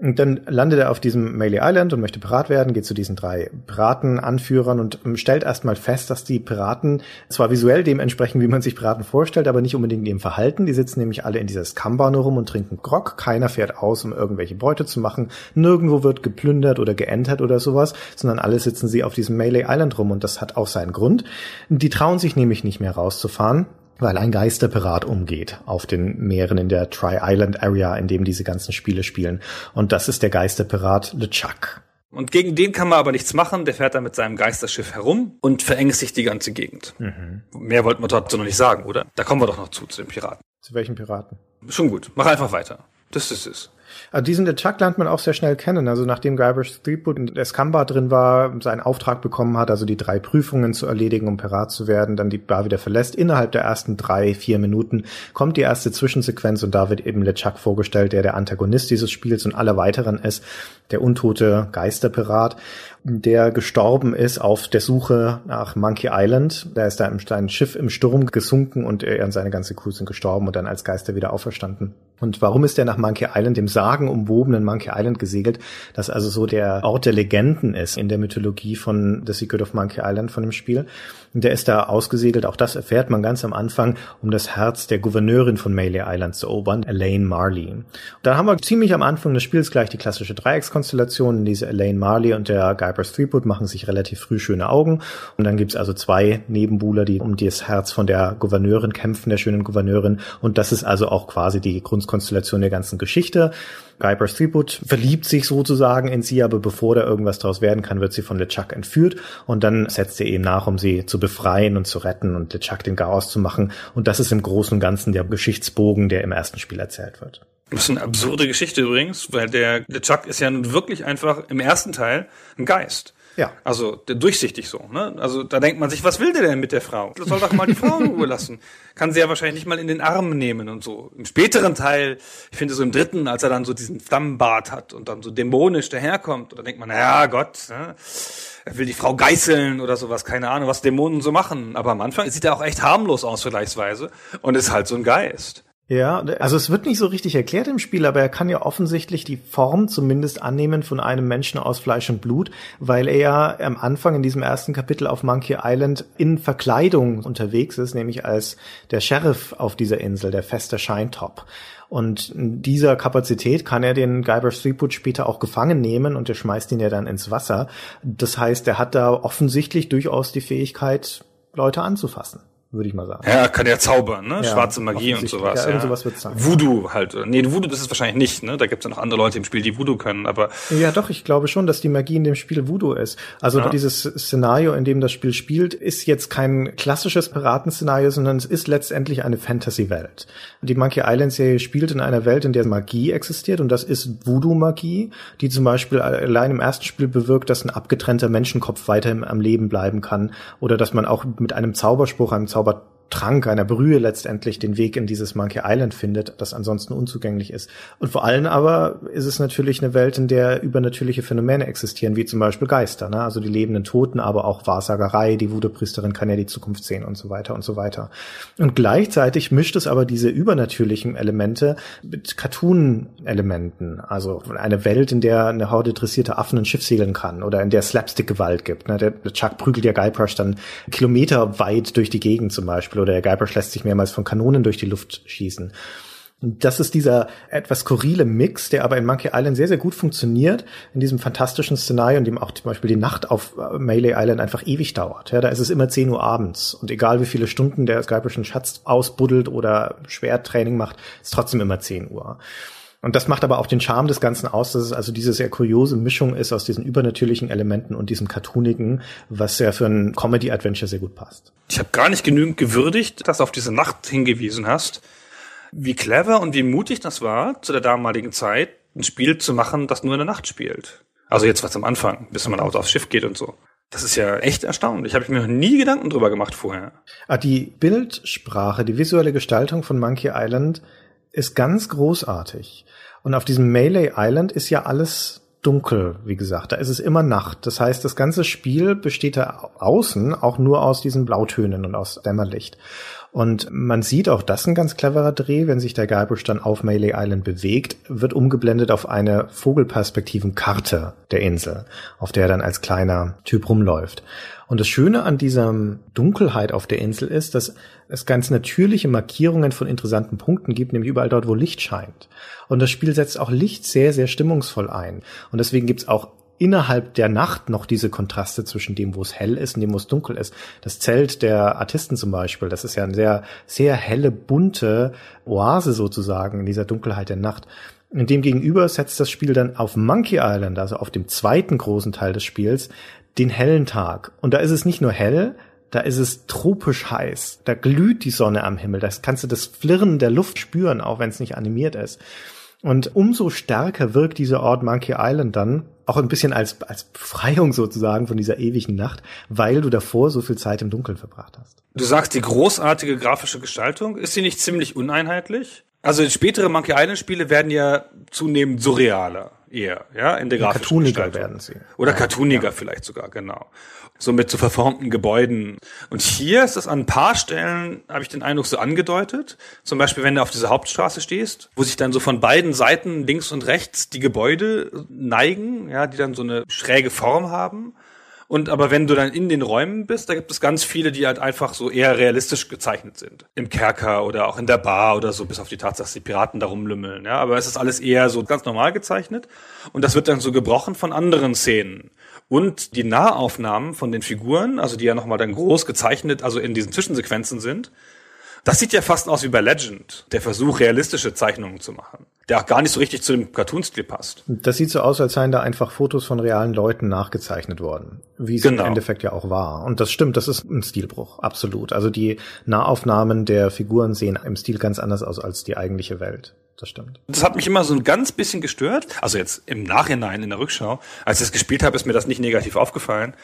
Und dann landet er auf diesem Melee Island und möchte Pirat werden, geht zu diesen drei Piratenanführern und ähm, stellt erstmal fest, dass die Piraten zwar visuell dem entsprechen, wie man sich Piraten vorstellt, aber nicht unbedingt dem Verhalten. Die sitzen nämlich alle in dieser Skamba nur rum und trinken Grog. Keiner fährt aus, um irgendwelche Beute zu machen. Nirgendwo wird geplündert oder geentert oder sowas, sondern alle sitzen sie auf diesem Melee Island rum und das hat auch seinen Grund. Die trauen sich nämlich nicht mehr rauszufahren weil ein Geisterpirat umgeht auf den Meeren in der Tri-Island Area, in dem diese ganzen Spiele spielen. Und das ist der Geisterpirat LeChuck. Und gegen den kann man aber nichts machen. Der fährt da mit seinem Geisterschiff herum und verängstigt die ganze Gegend. Mhm. Mehr wollten wir dazu noch nicht sagen, oder? Da kommen wir doch noch zu, zu den Piraten. Zu welchen Piraten? Schon gut. Mach einfach weiter. Das ist es. Also diesen Chuck lernt man auch sehr schnell kennen. Also nachdem Guybrush Threepwood in Escamba drin war, seinen Auftrag bekommen hat, also die drei Prüfungen zu erledigen, um Pirat zu werden, dann die Bar wieder verlässt, innerhalb der ersten drei, vier Minuten kommt die erste Zwischensequenz und da wird eben LeChuck vorgestellt, der der Antagonist dieses Spiels und aller weiteren ist, der untote Geisterpirat der gestorben ist auf der Suche nach Monkey Island. Da ist da im ein Schiff im Sturm gesunken und er und seine ganze Crew sind gestorben und dann als Geister wieder auferstanden. Und warum ist er nach Monkey Island, dem sagenumwobenen Monkey Island gesegelt, das also so der Ort der Legenden ist in der Mythologie von The Secret of Monkey Island von dem Spiel. Und der ist da ausgesegelt, auch das erfährt man ganz am Anfang, um das Herz der Gouverneurin von Melee Island zu erobern, Elaine Marley. Da haben wir ziemlich am Anfang des Spiels gleich die klassische Dreieckskonstellation, diese Elaine Marley und der Guybrush Threepwood machen sich relativ früh schöne Augen. Und dann gibt's also zwei Nebenbuhler, die um das Herz von der Gouverneurin kämpfen, der schönen Gouverneurin. Und das ist also auch quasi die Grundkonstellation der ganzen Geschichte. Guybrush Threepwood verliebt sich sozusagen in sie, aber bevor da irgendwas draus werden kann, wird sie von LeChuck entführt und dann setzt er eben nach, um sie zu befreien und zu retten und LeChuck den Chaos zu machen. Und das ist im Großen und Ganzen der Geschichtsbogen, der im ersten Spiel erzählt wird. Das ist eine absurde Geschichte übrigens, weil der LeChuck ist ja nun wirklich einfach im ersten Teil ein Geist. Ja. Also durchsichtig so. Ne? Also da denkt man sich, was will der denn mit der Frau? Das soll doch mal die Frau in Ruhe lassen. Kann sie ja wahrscheinlich nicht mal in den Arm nehmen und so. Im späteren Teil, ich finde so im dritten, als er dann so diesen Flammenbart hat und dann so dämonisch daherkommt, da denkt man, ja Gott, ne? er will die Frau geißeln oder sowas, keine Ahnung, was Dämonen so machen. Aber am Anfang sieht er auch echt harmlos aus vergleichsweise und ist halt so ein Geist. Ja, also es wird nicht so richtig erklärt im Spiel, aber er kann ja offensichtlich die Form zumindest annehmen von einem Menschen aus Fleisch und Blut, weil er ja am Anfang in diesem ersten Kapitel auf Monkey Island in Verkleidung unterwegs ist, nämlich als der Sheriff auf dieser Insel, der feste Scheintop. Und in dieser Kapazität kann er den Guybrush Threepwood später auch gefangen nehmen und er schmeißt ihn ja dann ins Wasser. Das heißt, er hat da offensichtlich durchaus die Fähigkeit, Leute anzufassen würde ich mal sagen. Ja, kann ja zaubern, ne? Ja, Schwarze Magie und sowas. Ja, ja. sowas wird's sein. Voodoo halt. Nee, Voodoo das ist wahrscheinlich nicht, ne? Da gibt's ja noch andere Leute im Spiel, die Voodoo können, aber. Ja, doch, ich glaube schon, dass die Magie in dem Spiel Voodoo ist. Also ja. dieses Szenario, in dem das Spiel spielt, ist jetzt kein klassisches Piratenszenario, sondern es ist letztendlich eine Fantasy-Welt. Die Monkey Island-Serie spielt in einer Welt, in der Magie existiert und das ist Voodoo-Magie, die zum Beispiel allein im ersten Spiel bewirkt, dass ein abgetrennter Menschenkopf weiter am Leben bleiben kann oder dass man auch mit einem Zauberspruch, einem zaubert Zaubertrank, einer Brühe letztendlich den Weg in dieses Monkey Island findet, das ansonsten unzugänglich ist. Und vor allem aber ist es natürlich eine Welt, in der übernatürliche Phänomene existieren, wie zum Beispiel Geister, ne? also die lebenden Toten, aber auch Wahrsagerei, die Voodoo-Priesterin kann ja die Zukunft sehen und so weiter und so weiter. Und gleichzeitig mischt es aber diese übernatürlichen Elemente mit Cartoon-Elementen, also eine Welt, in der eine Horde dressierte Affen ein Schiff segeln kann oder in der Slapstick-Gewalt gibt. Ne? Der Chuck prügelt ja Guybrush dann kilometerweit durch die Gegend zum Beispiel oder der Guybrush lässt sich mehrmals von Kanonen durch die Luft schießen. Das ist dieser etwas skurrile Mix, der aber in Monkey Island sehr, sehr gut funktioniert, in diesem fantastischen Szenario, in dem auch zum Beispiel die Nacht auf äh, Melee Island einfach ewig dauert. Ja, da ist es immer 10 Uhr abends. Und egal wie viele Stunden der einen Schatz ausbuddelt oder Schwerttraining macht, ist trotzdem immer 10 Uhr. Und das macht aber auch den Charme des Ganzen aus, dass es also diese sehr kuriose Mischung ist aus diesen übernatürlichen Elementen und diesem cartoonigen, was ja für ein Comedy-Adventure sehr gut passt. Ich habe gar nicht genügend gewürdigt, dass du auf diese Nacht hingewiesen hast. Wie clever und wie mutig das war, zu der damaligen Zeit ein Spiel zu machen, das nur in der Nacht spielt. Also jetzt was am Anfang, bis man aufs Schiff geht und so. Das ist ja echt erstaunlich. Habe ich mir noch nie Gedanken drüber gemacht vorher. Ah, die Bildsprache, die visuelle Gestaltung von Monkey Island ist ganz großartig. Und auf diesem Melee Island ist ja alles dunkel, wie gesagt. Da ist es immer Nacht. Das heißt, das ganze Spiel besteht da außen auch nur aus diesen Blautönen und aus Dämmerlicht. Und man sieht auch das ein ganz cleverer Dreh, wenn sich der Guybrush dann auf Melee Island bewegt, wird umgeblendet auf eine Vogelperspektivenkarte der Insel, auf der er dann als kleiner Typ rumläuft. Und das Schöne an dieser Dunkelheit auf der Insel ist, dass es ganz natürliche Markierungen von interessanten Punkten gibt, nämlich überall dort, wo Licht scheint. Und das Spiel setzt auch Licht sehr, sehr stimmungsvoll ein. Und deswegen gibt's auch innerhalb der Nacht noch diese Kontraste zwischen dem, wo es hell ist und dem, wo es dunkel ist. Das Zelt der Artisten zum Beispiel, das ist ja eine sehr, sehr helle, bunte Oase sozusagen in dieser Dunkelheit der Nacht. Und dem gegenüber setzt das Spiel dann auf Monkey Island, also auf dem zweiten großen Teil des Spiels, den hellen Tag. Und da ist es nicht nur hell, da ist es tropisch heiß. Da glüht die Sonne am Himmel. Da kannst du das Flirren der Luft spüren, auch wenn es nicht animiert ist. Und umso stärker wirkt dieser Ort Monkey Island dann, auch ein bisschen als, als Befreiung sozusagen von dieser ewigen Nacht, weil du davor so viel Zeit im Dunkeln verbracht hast. Du sagst, die großartige grafische Gestaltung, ist sie nicht ziemlich uneinheitlich? Also spätere Monkey Island Spiele werden ja zunehmend surrealer eher, ja, in der grafischen Cartooniger Gestaltung. werden sie. Oder ja, cartooniger ja. vielleicht sogar, genau. So mit so verformten Gebäuden. Und hier ist das an ein paar Stellen, habe ich den Eindruck, so angedeutet. Zum Beispiel, wenn du auf dieser Hauptstraße stehst, wo sich dann so von beiden Seiten links und rechts die Gebäude neigen, ja, die dann so eine schräge Form haben. Und aber wenn du dann in den Räumen bist, da gibt es ganz viele, die halt einfach so eher realistisch gezeichnet sind. Im Kerker oder auch in der Bar oder so, bis auf die Tatsache, dass die Piraten da rumlümmeln. Ja, aber es ist alles eher so ganz normal gezeichnet. Und das wird dann so gebrochen von anderen Szenen. Und die Nahaufnahmen von den Figuren, also die ja nochmal dann groß gezeichnet, also in diesen Zwischensequenzen sind, das sieht ja fast aus wie bei Legend, der Versuch, realistische Zeichnungen zu machen, der auch gar nicht so richtig zu dem Cartoon-Stil passt. Das sieht so aus, als seien da einfach Fotos von realen Leuten nachgezeichnet worden, wie es genau. im Endeffekt ja auch war. Und das stimmt, das ist ein Stilbruch, absolut. Also die Nahaufnahmen der Figuren sehen im Stil ganz anders aus als die eigentliche Welt. Das stimmt. Das hat mich immer so ein ganz bisschen gestört. Also jetzt im Nachhinein, in der Rückschau. Als ich es gespielt habe, ist mir das nicht negativ aufgefallen.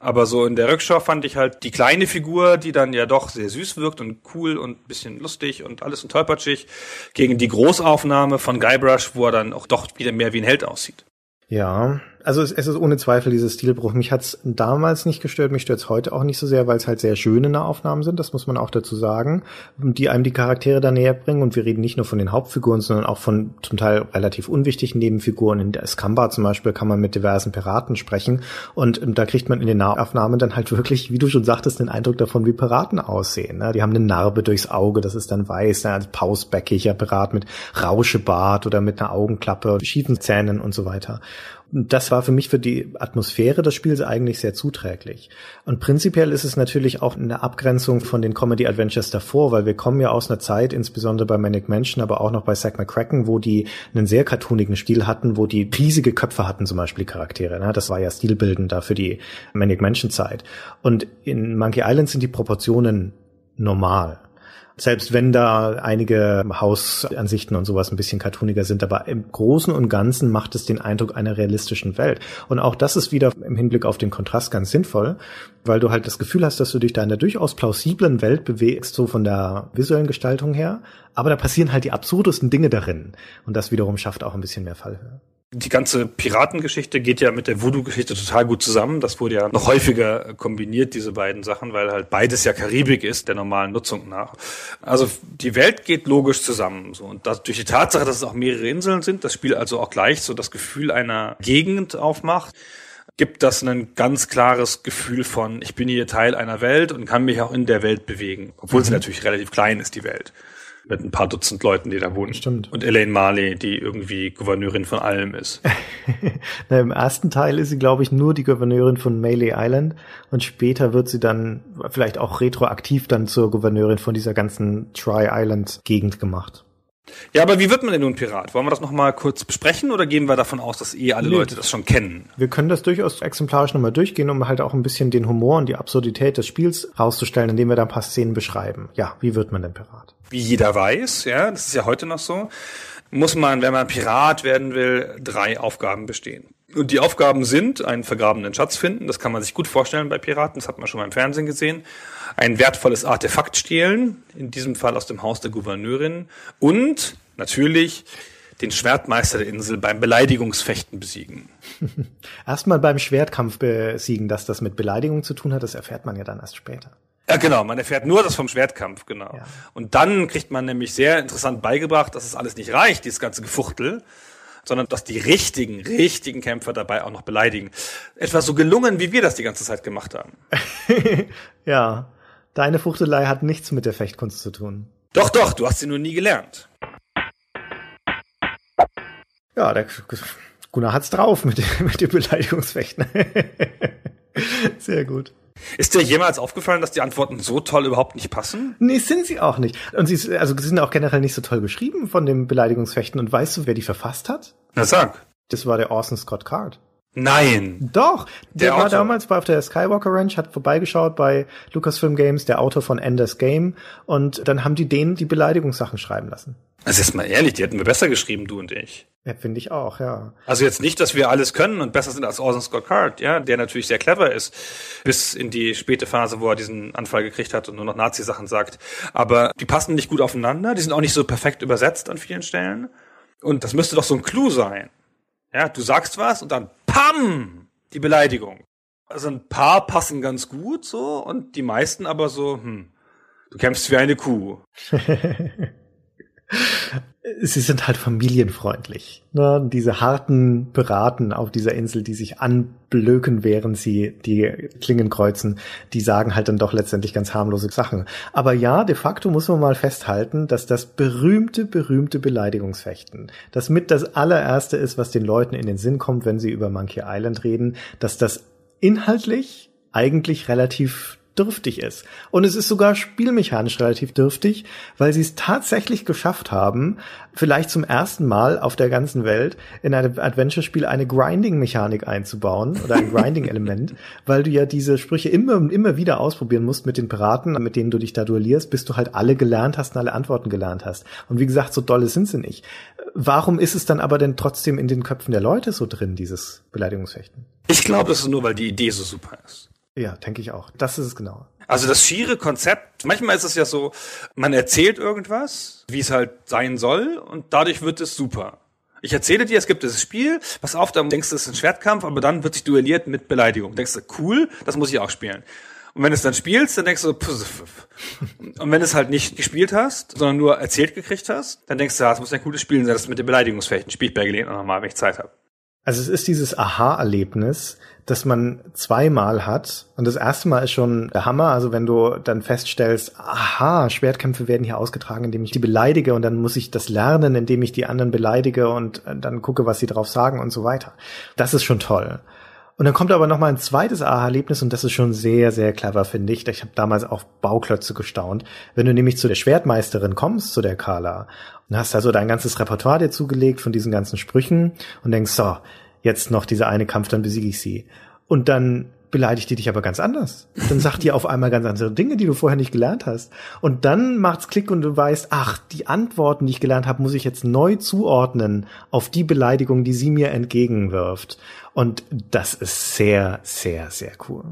Aber so in der Rückschau fand ich halt die kleine Figur, die dann ja doch sehr süß wirkt und cool und bisschen lustig und alles und tollpatschig, gegen die Großaufnahme von Guybrush, wo er dann auch doch wieder mehr wie ein Held aussieht. Ja, also es, es ist ohne Zweifel dieses Stilbruch. Mich hat's damals nicht gestört, mich stört's heute auch nicht so sehr, weil es halt sehr schöne Nahaufnahmen sind, das muss man auch dazu sagen, die einem die Charaktere da näher bringen. Und wir reden nicht nur von den Hauptfiguren, sondern auch von zum Teil relativ unwichtigen Nebenfiguren. In der Skamba zum Beispiel kann man mit diversen Piraten sprechen. Und ähm, da kriegt man in den Nahaufnahmen dann halt wirklich, wie du schon sagtest, den Eindruck davon, wie Piraten aussehen. Ne? Die haben eine Narbe durchs Auge, das ist dann weiß, ne? als pausbäckiger Pirat mit Rauschebart oder mit einer Augenklappe, schiefen Zähnen und so weiter das war für mich für die Atmosphäre des Spiels eigentlich sehr zuträglich. Und prinzipiell ist es natürlich auch eine Abgrenzung von den Comedy Adventures davor, weil wir kommen ja aus einer Zeit, insbesondere bei Manic Mansion, aber auch noch bei Zack McCracken, wo die einen sehr cartoonigen Stil hatten, wo die riesige Köpfe hatten, zum Beispiel Charaktere. Ne? Das war ja stilbildend da für die Manic Mansion Zeit. Und in Monkey Island sind die Proportionen normal selbst wenn da einige Hausansichten und sowas ein bisschen cartooniger sind, aber im Großen und Ganzen macht es den Eindruck einer realistischen Welt. Und auch das ist wieder im Hinblick auf den Kontrast ganz sinnvoll, weil du halt das Gefühl hast, dass du dich da in einer durchaus plausiblen Welt bewegst, so von der visuellen Gestaltung her, aber da passieren halt die absurdesten Dinge darin. Und das wiederum schafft auch ein bisschen mehr Fallhöhe die ganze Piratengeschichte geht ja mit der Voodoo-Geschichte total gut zusammen. Das wurde ja noch häufiger kombiniert, diese beiden Sachen, weil halt beides ja Karibik ist, der normalen Nutzung nach. Also die Welt geht logisch zusammen. So. Und das, durch die Tatsache, dass es auch mehrere Inseln sind, das Spiel also auch gleich so das Gefühl einer Gegend aufmacht, gibt das ein ganz klares Gefühl von, ich bin hier Teil einer Welt und kann mich auch in der Welt bewegen. Obwohl mhm. sie natürlich relativ klein ist, die Welt mit ein paar Dutzend Leuten, die da wohnen. Stimmt. Und Elaine Marley, die irgendwie Gouverneurin von allem ist. *laughs* Na, Im ersten Teil ist sie, glaube ich, nur die Gouverneurin von Melee Island und später wird sie dann vielleicht auch retroaktiv dann zur Gouverneurin von dieser ganzen Tri-Island-Gegend gemacht. Ja, aber wie wird man denn nun Pirat? Wollen wir das nochmal kurz besprechen oder gehen wir davon aus, dass eh alle nee, Leute das schon kennen? Wir können das durchaus exemplarisch nochmal durchgehen, um halt auch ein bisschen den Humor und die Absurdität des Spiels rauszustellen, indem wir da ein paar Szenen beschreiben. Ja, wie wird man denn Pirat? Wie jeder weiß, ja, das ist ja heute noch so, muss man, wenn man Pirat werden will, drei Aufgaben bestehen. Und die Aufgaben sind, einen vergrabenen Schatz finden, das kann man sich gut vorstellen bei Piraten, das hat man schon mal im Fernsehen gesehen ein wertvolles Artefakt stehlen, in diesem Fall aus dem Haus der Gouverneurin, und natürlich den Schwertmeister der Insel beim Beleidigungsfechten besiegen. *laughs* Erstmal beim Schwertkampf besiegen, dass das mit Beleidigung zu tun hat, das erfährt man ja dann erst später. Ja, genau, man erfährt nur das vom Schwertkampf, genau. Ja. Und dann kriegt man nämlich sehr interessant beigebracht, dass es alles nicht reicht, dieses ganze Gefuchtel, sondern dass die richtigen, richtigen Kämpfer dabei auch noch beleidigen. Etwas so gelungen, wie wir das die ganze Zeit gemacht haben. *laughs* ja. Deine Fuchtelei hat nichts mit der Fechtkunst zu tun. Doch, doch, du hast sie nur nie gelernt. Ja, der Gunnar hat's drauf mit, *laughs* mit dem Beleidigungsfechten. *laughs* Sehr gut. Ist dir jemals aufgefallen, dass die Antworten so toll überhaupt nicht passen? Nee, sind sie auch nicht. Und sie, also, sie sind auch generell nicht so toll beschrieben von dem Beleidigungsfechten. Und weißt du, wer die verfasst hat? Na sag. Das war der Orson Scott Card. Nein. Doch. Der, der war Autor. damals bei auf der Skywalker Ranch, hat vorbeigeschaut bei Lucasfilm Games, der Autor von Ender's Game. Und dann haben die denen die Beleidigungssachen schreiben lassen. Also jetzt mal ehrlich, die hätten wir besser geschrieben, du und ich. Ja, finde ich auch, ja. Also jetzt nicht, dass wir alles können und besser sind als Orson Scott Card, ja, der natürlich sehr clever ist, bis in die späte Phase, wo er diesen Anfall gekriegt hat und nur noch Nazi-Sachen sagt. Aber die passen nicht gut aufeinander, die sind auch nicht so perfekt übersetzt an vielen Stellen. Und das müsste doch so ein Clou sein. Ja, du sagst was und dann PAM! Die Beleidigung. Also ein paar passen ganz gut so und die meisten aber so, hm, du kämpfst wie eine Kuh. *laughs* sie sind halt familienfreundlich. Ne? Diese harten Piraten auf dieser Insel, die sich anblöken, während sie die Klingen kreuzen, die sagen halt dann doch letztendlich ganz harmlose Sachen. Aber ja, de facto muss man mal festhalten, dass das berühmte, berühmte Beleidigungsfechten, das mit das allererste ist, was den Leuten in den Sinn kommt, wenn sie über Monkey Island reden, dass das inhaltlich eigentlich relativ dürftig ist. Und es ist sogar spielmechanisch relativ dürftig, weil sie es tatsächlich geschafft haben, vielleicht zum ersten Mal auf der ganzen Welt in einem Adventure-Spiel eine Grinding-Mechanik einzubauen oder ein Grinding-Element, *laughs* weil du ja diese Sprüche immer und immer wieder ausprobieren musst mit den Piraten, mit denen du dich da duellierst, bis du halt alle gelernt hast und alle Antworten gelernt hast. Und wie gesagt, so dolle sind sie nicht. Warum ist es dann aber denn trotzdem in den Köpfen der Leute so drin, dieses Beleidigungsfechten? Ich glaube, das ist nur, weil die Idee so super ist. Ja, denke ich auch. Das ist es genau. Also das schiere Konzept, manchmal ist es ja so, man erzählt irgendwas, wie es halt sein soll, und dadurch wird es super. Ich erzähle dir, es gibt dieses Spiel, pass auf, dann denkst du, es ist ein Schwertkampf, aber dann wird sich duelliert mit Beleidigung. Denkst du, cool, das muss ich auch spielen. Und wenn du es dann spielst, dann denkst du, pff, und wenn du es halt nicht gespielt hast, sondern nur erzählt gekriegt hast, dann denkst du, das muss ein cooles Spiel sein, das mit dem Beleidigungsfechten spiele ich bei Gelegenheit nochmal, wenn ich Zeit habe. Also es ist dieses Aha-Erlebnis, das man zweimal hat. Und das erste Mal ist schon der Hammer. Also wenn du dann feststellst, aha, Schwertkämpfe werden hier ausgetragen, indem ich die beleidige und dann muss ich das lernen, indem ich die anderen beleidige und dann gucke, was sie drauf sagen und so weiter. Das ist schon toll. Und dann kommt aber noch mal ein zweites Aha-Erlebnis und das ist schon sehr, sehr clever, finde ich. Ich habe damals auf Bauklötze gestaunt. Wenn du nämlich zu der Schwertmeisterin kommst, zu der Carla, und hast also dein ganzes Repertoire dir zugelegt von diesen ganzen Sprüchen und denkst, so, jetzt noch dieser eine Kampf, dann besiege ich sie. Und dann beleidigt die dich aber ganz anders. Dann sagt die auf einmal ganz andere Dinge, die du vorher nicht gelernt hast. Und dann macht's Klick und du weißt, ach, die Antworten, die ich gelernt habe, muss ich jetzt neu zuordnen auf die Beleidigung, die sie mir entgegenwirft. Und das ist sehr, sehr, sehr cool.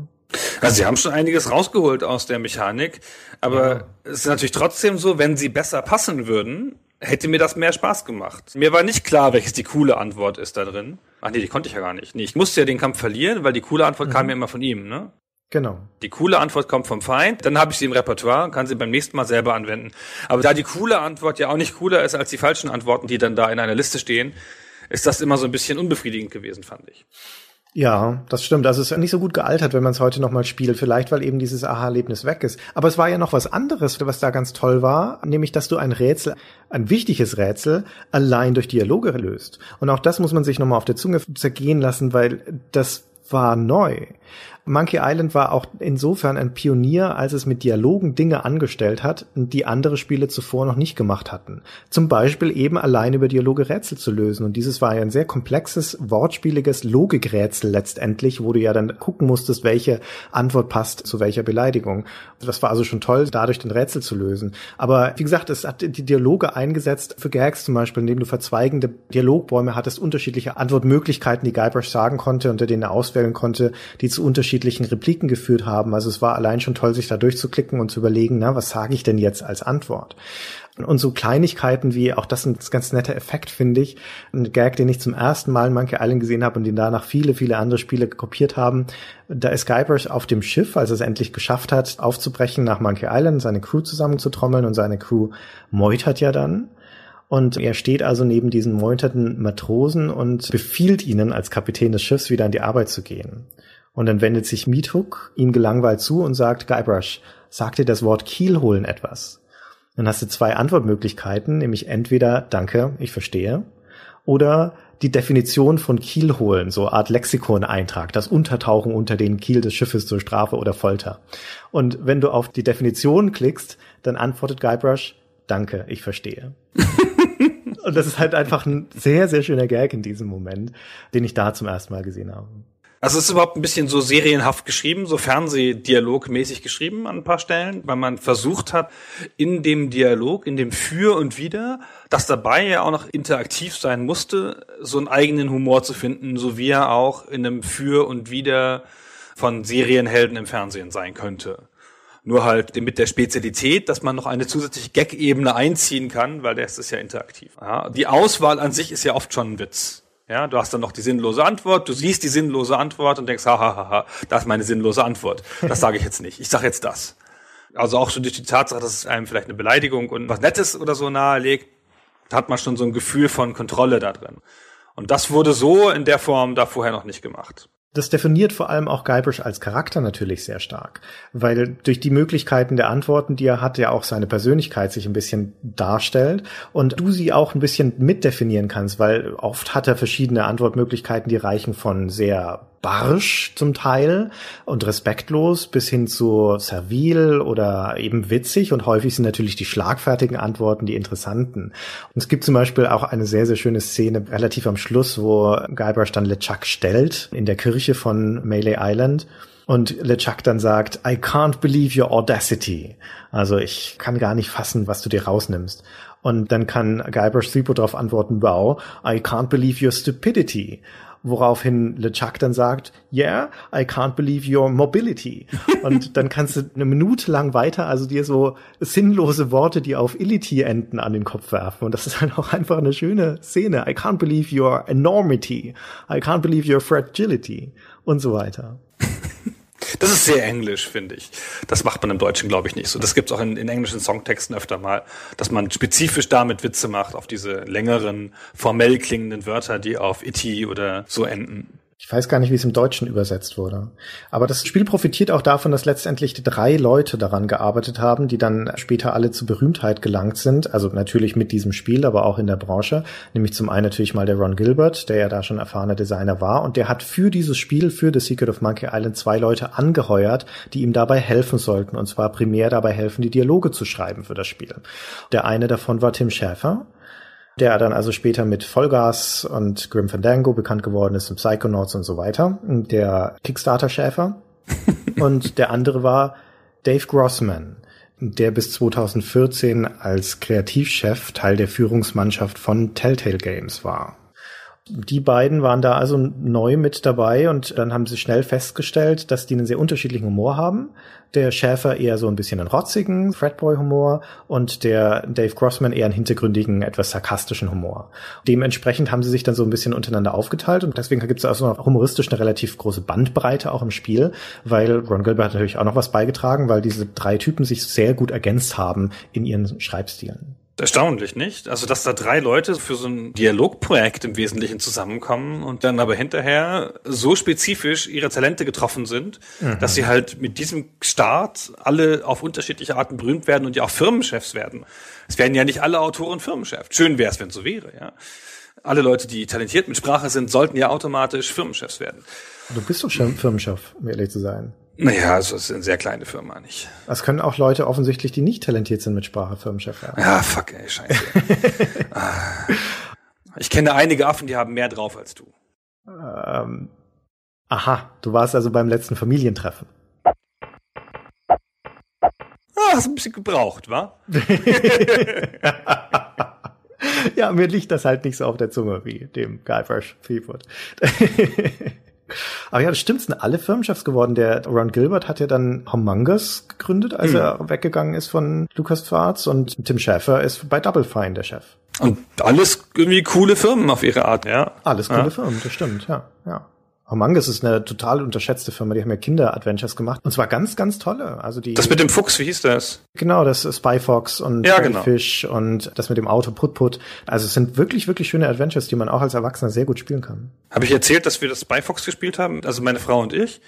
Also sie haben schon einiges rausgeholt aus der Mechanik, aber ja. es ist natürlich trotzdem so, wenn sie besser passen würden, hätte mir das mehr Spaß gemacht. Mir war nicht klar, welches die coole Antwort ist da drin. Ach nee, die konnte ich ja gar nicht. Nee, ich musste ja den Kampf verlieren, weil die coole Antwort mhm. kam ja immer von ihm, ne? Genau. Die coole Antwort kommt vom Feind, dann habe ich sie im Repertoire und kann sie beim nächsten Mal selber anwenden. Aber da die coole Antwort ja auch nicht cooler ist als die falschen Antworten, die dann da in einer Liste stehen, ist das immer so ein bisschen unbefriedigend gewesen, fand ich. Ja, das stimmt. Also es ist nicht so gut gealtert, wenn man es heute nochmal spielt. Vielleicht, weil eben dieses Aha-Erlebnis weg ist. Aber es war ja noch was anderes, was da ganz toll war, nämlich, dass du ein Rätsel, ein wichtiges Rätsel, allein durch Dialoge löst. Und auch das muss man sich nochmal auf der Zunge zergehen lassen, weil das war neu. Monkey Island war auch insofern ein Pionier, als es mit Dialogen Dinge angestellt hat, die andere Spiele zuvor noch nicht gemacht hatten. Zum Beispiel eben allein über Dialoge Rätsel zu lösen. Und dieses war ja ein sehr komplexes, wortspieliges Logikrätsel letztendlich, wo du ja dann gucken musstest, welche Antwort passt zu welcher Beleidigung. Das war also schon toll, dadurch den Rätsel zu lösen. Aber wie gesagt, es hat die Dialoge eingesetzt für Gags zum Beispiel, indem du verzweigende Dialogbäume hattest, unterschiedliche Antwortmöglichkeiten, die Guybrush sagen konnte, unter denen er auswählen konnte, die zu unterschiedlichen unterschiedlichen Repliken geführt haben. Also es war allein schon toll, sich da durchzuklicken und zu überlegen, na, was sage ich denn jetzt als Antwort? Und so Kleinigkeiten wie, auch das ist ein ganz netter Effekt, finde ich. Ein Gag, den ich zum ersten Mal in Monkey Island gesehen habe und den danach viele, viele andere Spiele kopiert haben. Da ist Guybrush auf dem Schiff, als er es endlich geschafft hat, aufzubrechen nach Monkey Island, seine Crew zusammenzutrommeln und seine Crew meutert ja dann. Und er steht also neben diesen meuterten Matrosen und befiehlt ihnen als Kapitän des Schiffs wieder an die Arbeit zu gehen. Und dann wendet sich Meathook ihm gelangweilt zu und sagt, Guybrush, sagt dir das Wort Kiel holen etwas? Dann hast du zwei Antwortmöglichkeiten, nämlich entweder Danke, ich verstehe, oder die Definition von Kiel holen, so Art Lexikon-Eintrag, das Untertauchen unter den Kiel des Schiffes zur Strafe oder Folter. Und wenn du auf die Definition klickst, dann antwortet Guybrush, Danke, ich verstehe. *laughs* und das ist halt einfach ein sehr, sehr schöner Gag in diesem Moment, den ich da zum ersten Mal gesehen habe. Also es ist überhaupt ein bisschen so serienhaft geschrieben, so Fernsehdialogmäßig geschrieben an ein paar Stellen, weil man versucht hat, in dem Dialog, in dem Für und Wider, das dabei ja auch noch interaktiv sein musste, so einen eigenen Humor zu finden, so wie er auch in einem Für und Wider von Serienhelden im Fernsehen sein könnte. Nur halt mit der Spezialität, dass man noch eine zusätzliche Gag-Ebene einziehen kann, weil der ist ja interaktiv. Ja, die Auswahl an sich ist ja oft schon ein Witz. Ja, du hast dann noch die sinnlose Antwort, du siehst die sinnlose Antwort und denkst, hahaha, ha, ha, das ist meine sinnlose Antwort. Das sage ich jetzt nicht. Ich sage jetzt das. Also auch schon durch die Tatsache, dass es einem vielleicht eine Beleidigung und was Nettes oder so nahelegt, hat man schon so ein Gefühl von Kontrolle da drin. Und das wurde so in der Form da vorher noch nicht gemacht. Das definiert vor allem auch Guybrush als Charakter natürlich sehr stark, weil durch die Möglichkeiten der Antworten, die er hat, ja auch seine Persönlichkeit sich ein bisschen darstellt und du sie auch ein bisschen mitdefinieren kannst, weil oft hat er verschiedene Antwortmöglichkeiten, die reichen von sehr barsch zum Teil und respektlos bis hin zu servil oder eben witzig und häufig sind natürlich die schlagfertigen Antworten die interessanten. Und es gibt zum Beispiel auch eine sehr, sehr schöne Szene relativ am Schluss, wo Guybrush dann LeChuck stellt in der Kirche von Melee Island und LeChuck dann sagt, I can't believe your audacity. Also ich kann gar nicht fassen, was du dir rausnimmst. Und dann kann Guybrush Threepwood darauf antworten, wow, I can't believe your stupidity woraufhin LeChuck dann sagt, yeah, I can't believe your mobility. *laughs* Und dann kannst du eine Minute lang weiter, also dir so sinnlose Worte, die auf Ility enden, an den Kopf werfen. Und das ist halt auch einfach eine schöne Szene. I can't believe your enormity. I can't believe your fragility. Und so weiter. *laughs* Das ist sehr englisch, finde ich. Das macht man im Deutschen, glaube ich, nicht so. Das gibt's auch in, in englischen Songtexten öfter mal, dass man spezifisch damit Witze macht auf diese längeren, formell klingenden Wörter, die auf itty oder so enden. Ich weiß gar nicht, wie es im Deutschen übersetzt wurde. Aber das Spiel profitiert auch davon, dass letztendlich drei Leute daran gearbeitet haben, die dann später alle zur Berühmtheit gelangt sind. Also natürlich mit diesem Spiel, aber auch in der Branche. Nämlich zum einen natürlich mal der Ron Gilbert, der ja da schon erfahrener Designer war. Und der hat für dieses Spiel, für The Secret of Monkey Island zwei Leute angeheuert, die ihm dabei helfen sollten. Und zwar primär dabei helfen, die Dialoge zu schreiben für das Spiel. Der eine davon war Tim Schäfer der dann also später mit Vollgas und Grim Fandango bekannt geworden ist und Psychonauts und so weiter, der Kickstarter-Schäfer. *laughs* und der andere war Dave Grossman, der bis 2014 als Kreativchef Teil der Führungsmannschaft von Telltale Games war. Die beiden waren da also neu mit dabei und dann haben sie schnell festgestellt, dass die einen sehr unterschiedlichen Humor haben. Der Schäfer eher so ein bisschen einen rotzigen Fredboy-Humor und der Dave Grossman eher einen hintergründigen, etwas sarkastischen Humor. Dementsprechend haben sie sich dann so ein bisschen untereinander aufgeteilt und deswegen gibt es also humoristisch eine relativ große Bandbreite auch im Spiel, weil Ron Gilbert hat natürlich auch noch was beigetragen, weil diese drei Typen sich sehr gut ergänzt haben in ihren Schreibstilen. Erstaunlich, nicht? Also, dass da drei Leute für so ein Dialogprojekt im Wesentlichen zusammenkommen und dann aber hinterher so spezifisch ihre Talente getroffen sind, mhm. dass sie halt mit diesem Start alle auf unterschiedliche Arten berühmt werden und ja auch Firmenchefs werden. Es werden ja nicht alle Autoren Firmenchefs. Schön wäre es, wenn es so wäre, ja. Alle Leute, die talentiert mit Sprache sind, sollten ja automatisch Firmenchefs werden. Du bist doch schon Firmenchef, um ehrlich zu sein. Naja, also es ist eine sehr kleine Firma, nicht? Das können auch Leute offensichtlich, die nicht talentiert sind mit Sprache, Firmenchef werden. Ja, fuck, ey, scheiße. Ah. ich kenne einige Affen, die haben mehr drauf als du. Ähm, aha, du warst also beim letzten Familientreffen. Ah, hast ein bisschen gebraucht, wa? *laughs* ja, mir liegt das halt nicht so auf der Zunge wie dem Guybrush Threepwood. *laughs* Aber ja, das stimmt, sind alle Firmenchefs geworden. Der Ron Gilbert hat ja dann Humongous gegründet, als mhm. er weggegangen ist von Lucas Pfahrs und Tim Schafer ist bei Double Fine der Chef. Und alles irgendwie coole Firmen auf ihre Art, ja. Alles coole ja. Firmen, das stimmt, ja, ja. Humongous ist eine total unterschätzte Firma, die haben ja Kinder-Adventures gemacht. Und zwar ganz, ganz tolle. Also die. Das mit dem Fuchs, wie hieß das? Genau, das ist Spy Fox und ja, genau. Fish und das mit dem Auto Put Put. Also es sind wirklich, wirklich schöne Adventures, die man auch als Erwachsener sehr gut spielen kann. Habe ich erzählt, dass wir das Spy Fox gespielt haben? Also meine Frau und ich.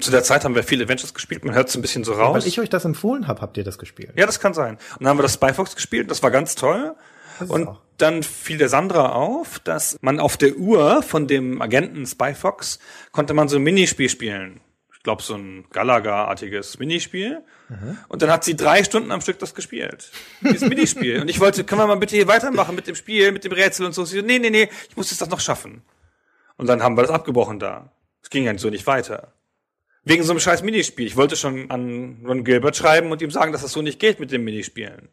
Zu der Zeit haben wir viele Adventures gespielt, man hört es ein bisschen so raus. Ja, weil ich euch das empfohlen habe, habt ihr das gespielt. Ja, das kann sein. Und dann haben wir das Spy Fox gespielt, das war ganz toll. Und auch. Dann fiel der Sandra auf, dass man auf der Uhr von dem Agenten Spy Fox konnte man so ein Minispiel spielen. Ich glaube, so ein Galaga-artiges Minispiel. Mhm. Und dann hat sie drei Stunden am Stück das gespielt. Dieses Minispiel. und ich wollte, können wir mal bitte hier weitermachen mit dem Spiel, mit dem Rätsel und so. Sie so, nee, nee, nee, ich muss das noch schaffen. Und dann haben wir das abgebrochen da. Es ging ja so nicht weiter. Wegen so einem scheiß Minispiel. Ich wollte schon an Ron Gilbert schreiben und ihm sagen, dass das so nicht geht mit dem Minispielen.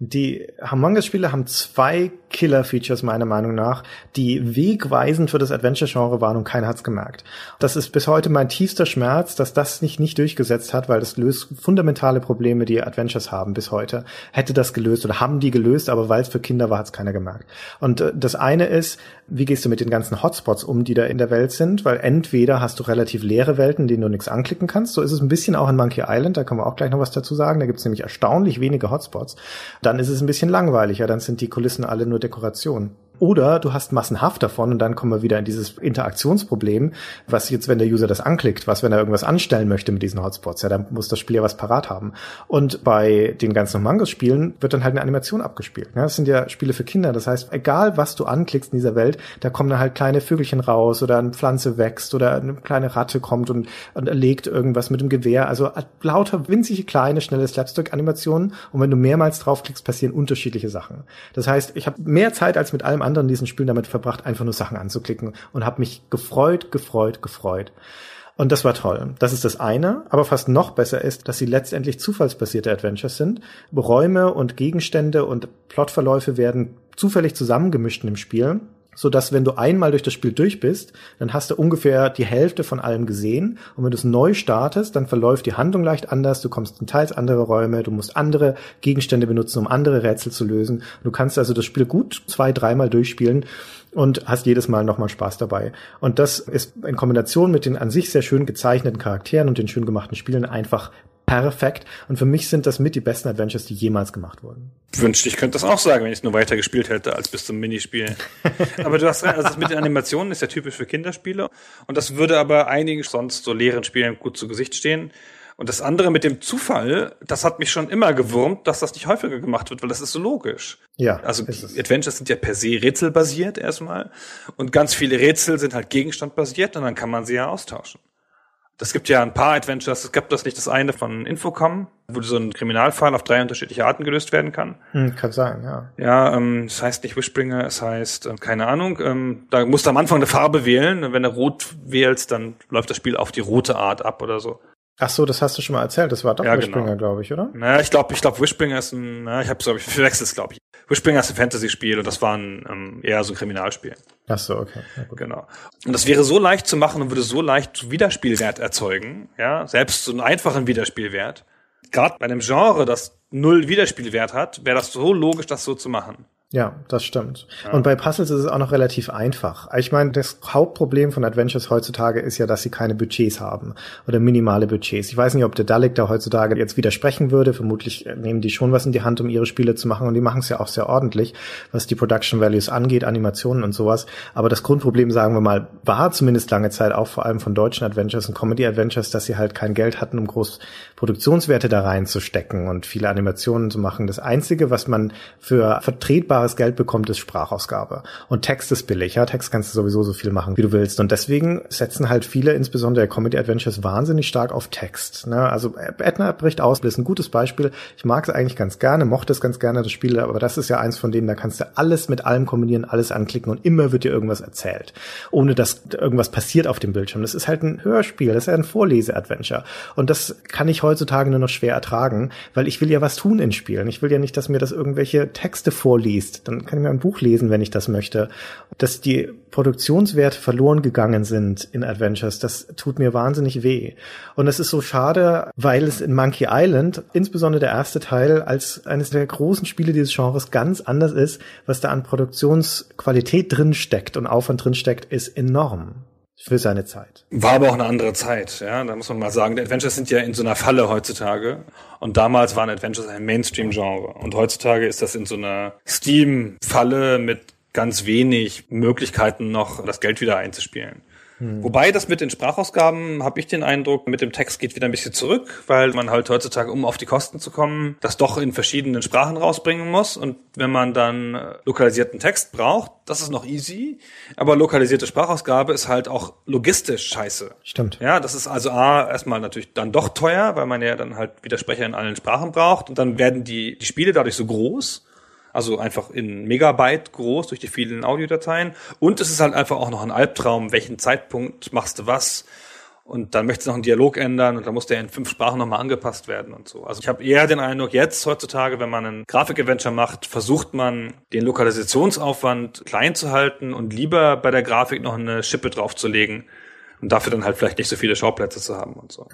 Die Humongous-Spiele haben zwei Killer-Features meiner Meinung nach, die wegweisend für das Adventure-Genre waren und keiner hat's gemerkt. Das ist bis heute mein tiefster Schmerz, dass das nicht, nicht durchgesetzt hat, weil das löst fundamentale Probleme, die Adventures haben bis heute. Hätte das gelöst oder haben die gelöst, aber weil es für Kinder war, hat's keiner gemerkt. Und äh, das eine ist, wie gehst du mit den ganzen Hotspots um, die da in der Welt sind? Weil entweder hast du relativ leere Welten, denen du nichts anklicken kannst. So ist es ein bisschen auch in Monkey Island, da können wir auch gleich noch was dazu sagen. Da gibt's nämlich erstaunlich wenige Hotspots dann ist es ein bisschen langweiliger, dann sind die Kulissen alle nur Dekoration. Oder du hast massenhaft davon und dann kommen wir wieder in dieses Interaktionsproblem, was jetzt, wenn der User das anklickt, was, wenn er irgendwas anstellen möchte mit diesen Hotspots, ja, dann muss das Spiel ja was parat haben. Und bei den ganzen Mangos-Spielen wird dann halt eine Animation abgespielt. Ja, das sind ja Spiele für Kinder. Das heißt, egal was du anklickst in dieser Welt, da kommen dann halt kleine Vögelchen raus oder eine Pflanze wächst oder eine kleine Ratte kommt und, und erlegt irgendwas mit dem Gewehr. Also lauter winzige kleine, schnelle Slapstick-Animationen. Und wenn du mehrmals draufklickst, passieren unterschiedliche Sachen. Das heißt, ich habe mehr Zeit als mit allem anderen diesen Spielen damit verbracht, einfach nur Sachen anzuklicken und habe mich gefreut, gefreut, gefreut. Und das war toll. Das ist das eine. Aber fast noch besser ist, dass sie letztendlich zufallsbasierte Adventures sind. Räume und Gegenstände und Plotverläufe werden zufällig zusammengemischt dem Spiel. So dass wenn du einmal durch das Spiel durch bist, dann hast du ungefähr die Hälfte von allem gesehen. Und wenn du es neu startest, dann verläuft die Handlung leicht anders. Du kommst in teils andere Räume, du musst andere Gegenstände benutzen, um andere Rätsel zu lösen. Du kannst also das Spiel gut zwei, dreimal durchspielen und hast jedes Mal nochmal Spaß dabei. Und das ist in Kombination mit den an sich sehr schön gezeichneten Charakteren und den schön gemachten Spielen einfach perfekt. Und für mich sind das mit die besten Adventures, die jemals gemacht wurden. Wünschte, ich könnte das auch sagen, wenn ich es nur weiter gespielt hätte als bis zum Minispiel. *laughs* aber du hast recht, also das mit den Animationen ist ja typisch für Kinderspiele. Und das würde aber einigen sonst so leeren Spielen gut zu Gesicht stehen. Und das andere mit dem Zufall, das hat mich schon immer gewurmt, dass das nicht häufiger gemacht wird, weil das ist so logisch. Ja. Also Adventures sind ja per se rätselbasiert erstmal. Und ganz viele Rätsel sind halt gegenstandbasiert und dann kann man sie ja austauschen. Das gibt ja ein paar Adventures. Es gibt das nicht das eine von Infocom, wo so ein Kriminalfall auf drei unterschiedliche Arten gelöst werden kann. Hm, kann sein, ja. Ja, ähm, es heißt nicht Wishbringer, es heißt, äh, keine Ahnung, ähm, da musst du am Anfang eine Farbe wählen. Und wenn du rot wählst, dann läuft das Spiel auf die rote Art ab oder so. Ach so, das hast du schon mal erzählt. Das war doch Ja, Wishbringer, genau. glaube ich, oder? Naja, ich glaube, ich glaube, Wishbringer ist ein, na, ich habe glaube ich, verwechselt es, glaube ich. Wishbringer ist ein Fantasy-Spiel und das war ein, ähm, eher so ein Kriminalspiel. Ach so, okay. Genau. Und das wäre so leicht zu machen und würde so leicht Wiederspielwert erzeugen, ja, selbst so einen einfachen Wiederspielwert. Gerade bei einem Genre, das null Wiederspielwert hat, wäre das so logisch, das so zu machen. Ja, das stimmt. Und bei Puzzles ist es auch noch relativ einfach. Ich meine, das Hauptproblem von Adventures heutzutage ist ja, dass sie keine Budgets haben oder minimale Budgets. Ich weiß nicht, ob der Dalek da heutzutage jetzt widersprechen würde. Vermutlich nehmen die schon was in die Hand, um ihre Spiele zu machen und die machen es ja auch sehr ordentlich, was die Production Values angeht, Animationen und sowas. Aber das Grundproblem, sagen wir mal, war zumindest lange Zeit auch vor allem von deutschen Adventures und Comedy Adventures, dass sie halt kein Geld hatten, um groß Produktionswerte da reinzustecken und viele Animationen zu machen. Das Einzige, was man für vertretbares Geld bekommt, ist Sprachausgabe. Und Text ist billig. Ja, Text kannst du sowieso so viel machen, wie du willst. Und deswegen setzen halt viele, insbesondere Comedy Adventures, wahnsinnig stark auf Text. Ne? Also Edna bricht aus, ist ein gutes Beispiel. Ich mag es eigentlich ganz gerne, mochte es ganz gerne, das Spiel, aber das ist ja eins von denen, da kannst du alles mit allem kombinieren, alles anklicken und immer wird dir irgendwas erzählt, ohne dass irgendwas passiert auf dem Bildschirm. Das ist halt ein Hörspiel, das ist ja ein Vorlese-Adventure. Und das kann ich heutzutage nur noch schwer ertragen, weil ich will ja was tun in Spielen. Ich will ja nicht, dass mir das irgendwelche Texte vorliest. Dann kann ich mir ein Buch lesen, wenn ich das möchte. Dass die Produktionswerte verloren gegangen sind in Adventures, das tut mir wahnsinnig weh. Und es ist so schade, weil es in Monkey Island, insbesondere der erste Teil, als eines der großen Spiele dieses Genres ganz anders ist, was da an Produktionsqualität drin und Aufwand drin ist enorm für seine Zeit. War aber auch eine andere Zeit, ja. Da muss man mal sagen, die Adventures sind ja in so einer Falle heutzutage. Und damals waren Adventures ein Mainstream-Genre. Und heutzutage ist das in so einer Steam-Falle mit ganz wenig Möglichkeiten noch, das Geld wieder einzuspielen. Wobei das mit den Sprachausgaben, habe ich den Eindruck, mit dem Text geht wieder ein bisschen zurück, weil man halt heutzutage, um auf die Kosten zu kommen, das doch in verschiedenen Sprachen rausbringen muss. Und wenn man dann äh, lokalisierten Text braucht, das ist noch easy. Aber lokalisierte Sprachausgabe ist halt auch logistisch scheiße. Stimmt. Ja, das ist also A, erstmal natürlich dann doch teuer, weil man ja dann halt Widersprecher in allen Sprachen braucht. Und dann werden die, die Spiele dadurch so groß, also einfach in Megabyte groß durch die vielen Audiodateien. Und es ist halt einfach auch noch ein Albtraum, welchen Zeitpunkt machst du was. Und dann möchtest du noch einen Dialog ändern und dann muss der in fünf Sprachen nochmal angepasst werden und so. Also ich habe eher den Eindruck, jetzt heutzutage, wenn man einen Grafik-Adventure macht, versucht man den Lokalisationsaufwand klein zu halten und lieber bei der Grafik noch eine Schippe draufzulegen und dafür dann halt vielleicht nicht so viele Schauplätze zu haben und so.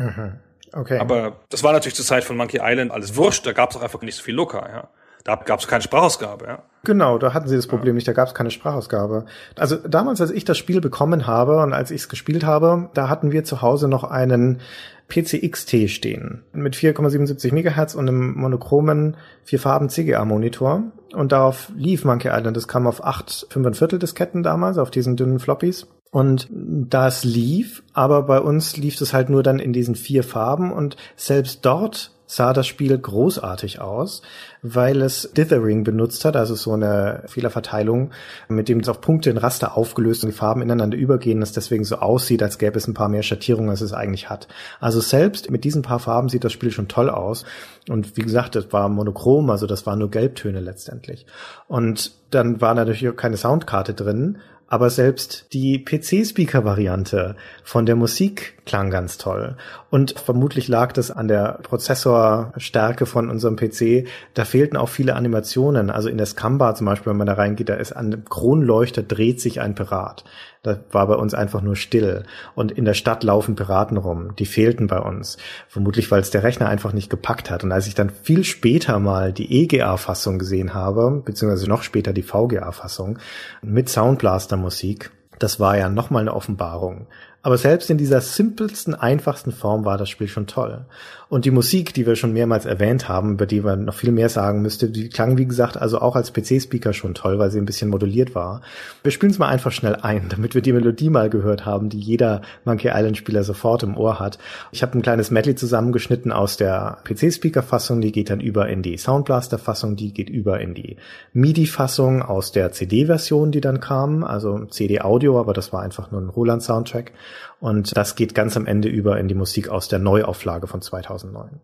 Okay. Aber das war natürlich zur Zeit von Monkey Island alles wurscht, da gab es auch einfach nicht so viel Loka, ja. Da gab es keine Sprachausgabe, ja. Genau, da hatten sie das Problem nicht, da gab es keine Sprachausgabe. Also damals, als ich das Spiel bekommen habe und als ich es gespielt habe, da hatten wir zu Hause noch einen PCXT stehen mit 4,77 Megahertz und einem monochromen vierfarben CGA-Monitor. Und darauf lief Monkey Island. Das kam auf 8, 5 Viertel Disketten damals, auf diesen dünnen Floppies. Und das lief, aber bei uns lief es halt nur dann in diesen vier Farben und selbst dort sah das Spiel großartig aus, weil es Dithering benutzt hat, also so eine Fehlerverteilung, mit dem es auf Punkte in Raster aufgelöst und die Farben ineinander übergehen, das deswegen so aussieht, als gäbe es ein paar mehr Schattierungen, als es eigentlich hat. Also selbst mit diesen paar Farben sieht das Spiel schon toll aus. Und wie gesagt, es war monochrom, also das waren nur Gelbtöne letztendlich. Und dann war natürlich auch keine Soundkarte drin, aber selbst die PC-Speaker-Variante von der Musik klang ganz toll. Und vermutlich lag das an der Prozessorstärke von unserem PC. Da fehlten auch viele Animationen. Also in der Scamba zum Beispiel, wenn man da reingeht, da ist an dem Kronleuchter dreht sich ein Pirat. Da war bei uns einfach nur still. Und in der Stadt laufen Piraten rum. Die fehlten bei uns. Vermutlich, weil es der Rechner einfach nicht gepackt hat. Und als ich dann viel später mal die EGA-Fassung gesehen habe, beziehungsweise noch später die VGA-Fassung mit Soundblaster-Musik, das war ja nochmal eine Offenbarung. Aber selbst in dieser simpelsten, einfachsten Form war das Spiel schon toll. Und die Musik, die wir schon mehrmals erwähnt haben, über die man noch viel mehr sagen müsste, die klang, wie gesagt, also auch als PC-Speaker schon toll, weil sie ein bisschen moduliert war. Wir spielen es mal einfach schnell ein, *laughs* damit wir die Melodie mal gehört haben, die jeder Monkey Island-Spieler sofort im Ohr hat. Ich habe ein kleines Medley zusammengeschnitten aus der PC-Speaker-Fassung, die geht dann über in die Soundblaster-Fassung, die geht über in die MIDI-Fassung aus der CD-Version, die dann kam, also CD-Audio, aber das war einfach nur ein Roland-Soundtrack. Und das geht ganz am Ende über in die Musik aus der Neuauflage von 2009.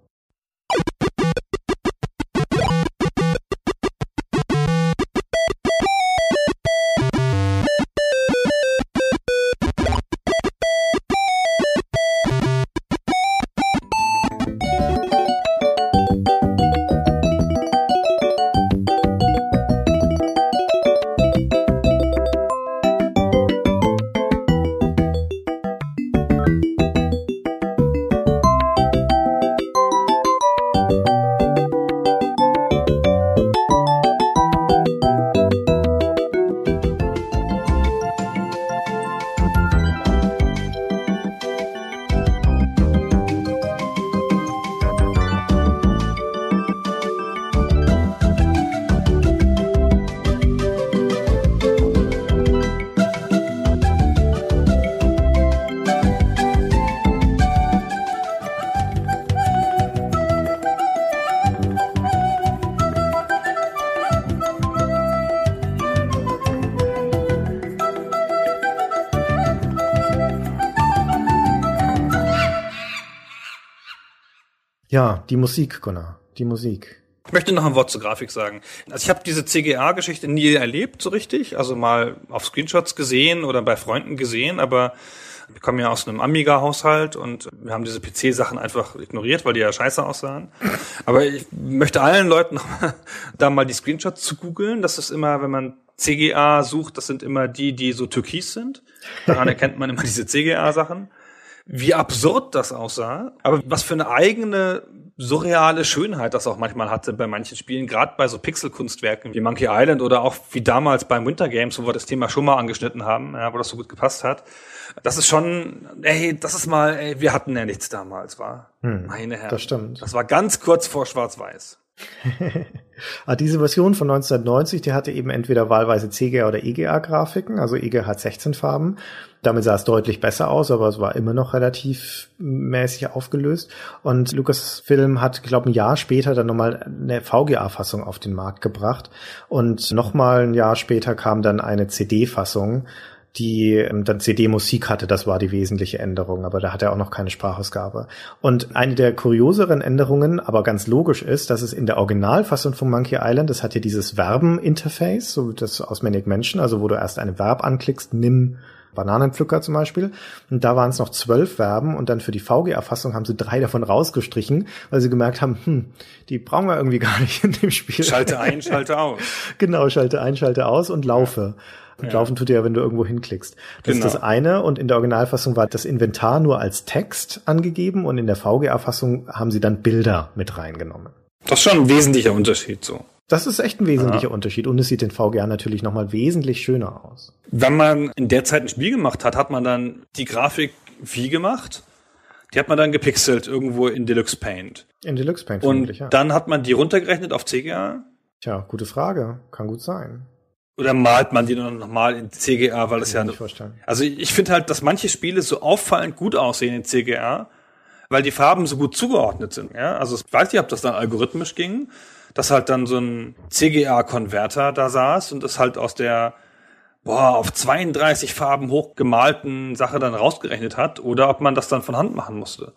Ja, die Musik, Gunnar. Die Musik. Ich möchte noch ein Wort zur Grafik sagen. Also ich habe diese CGA-Geschichte nie erlebt so richtig, also mal auf Screenshots gesehen oder bei Freunden gesehen, aber wir kommen ja aus einem Amiga-Haushalt und wir haben diese PC-Sachen einfach ignoriert, weil die ja scheiße aussahen. Aber ich möchte allen Leuten *laughs* da mal die Screenshots zu googeln. Das ist immer, wenn man CGA sucht, das sind immer die, die so türkis sind. Daran erkennt man immer diese CGA-Sachen wie absurd das aussah, aber was für eine eigene surreale Schönheit das auch manchmal hatte bei manchen Spielen, gerade bei so Pixelkunstwerken wie Monkey Island oder auch wie damals beim Winter Games, wo wir das Thema schon mal angeschnitten haben, ja, wo das so gut gepasst hat. Das ist schon, ey, das ist mal, ey, wir hatten ja nichts damals, war. Hm, Meine Herren. Das stimmt. Das war ganz kurz vor Schwarz-Weiß. *laughs* ah, diese Version von 1990, die hatte eben entweder wahlweise CGA oder EGA-Grafiken, also EGA hat 16 Farben. Damit sah es deutlich besser aus, aber es war immer noch relativ mäßig aufgelöst. Und Lucasfilm hat, glaube ein Jahr später dann nochmal eine VGA-Fassung auf den Markt gebracht. Und nochmal ein Jahr später kam dann eine CD-Fassung die ähm, dann CD-Musik hatte, das war die wesentliche Änderung, aber da hat er auch noch keine Sprachausgabe. Und eine der kurioseren Änderungen, aber ganz logisch ist, dass es in der Originalfassung von Monkey Island, das hat ja dieses Verben-Interface, so das aus Maniac Mansion, also wo du erst einen Verb anklickst, nimm Bananenpflücker zum Beispiel. Und da waren es noch zwölf Verben und dann für die VG-Erfassung haben sie drei davon rausgestrichen, weil sie gemerkt haben, hm, die brauchen wir irgendwie *laughs* gar nicht in dem Spiel. Schalte ein, schalte aus. *laughs* genau, schalte ein, schalte aus und laufe. Ja. Und ja. laufen tut ja, wenn du irgendwo hinklickst. Das genau. ist das eine. Und in der Originalfassung war das Inventar nur als Text angegeben und in der VGA-Fassung haben sie dann Bilder mit reingenommen. Das ist schon ein wesentlicher Unterschied so. Das ist echt ein wesentlicher ja. Unterschied und es sieht in VGA natürlich nochmal wesentlich schöner aus. Wenn man in der Zeit ein Spiel gemacht hat, hat man dann die Grafik wie gemacht? Die hat man dann gepixelt irgendwo in Deluxe Paint. In Deluxe Paint, Und ja. dann hat man die runtergerechnet auf CGA? Tja, gute Frage. Kann gut sein. Oder malt man die dann nochmal in CGA, weil das ja. Nicht vorstellen. Also ich finde halt, dass manche Spiele so auffallend gut aussehen in CGA, weil die Farben so gut zugeordnet sind. Ja? Also ich weiß nicht, ob das dann algorithmisch ging, dass halt dann so ein CGA-Konverter da saß und das halt aus der boah, auf 32 Farben hochgemalten Sache dann rausgerechnet hat oder ob man das dann von Hand machen musste.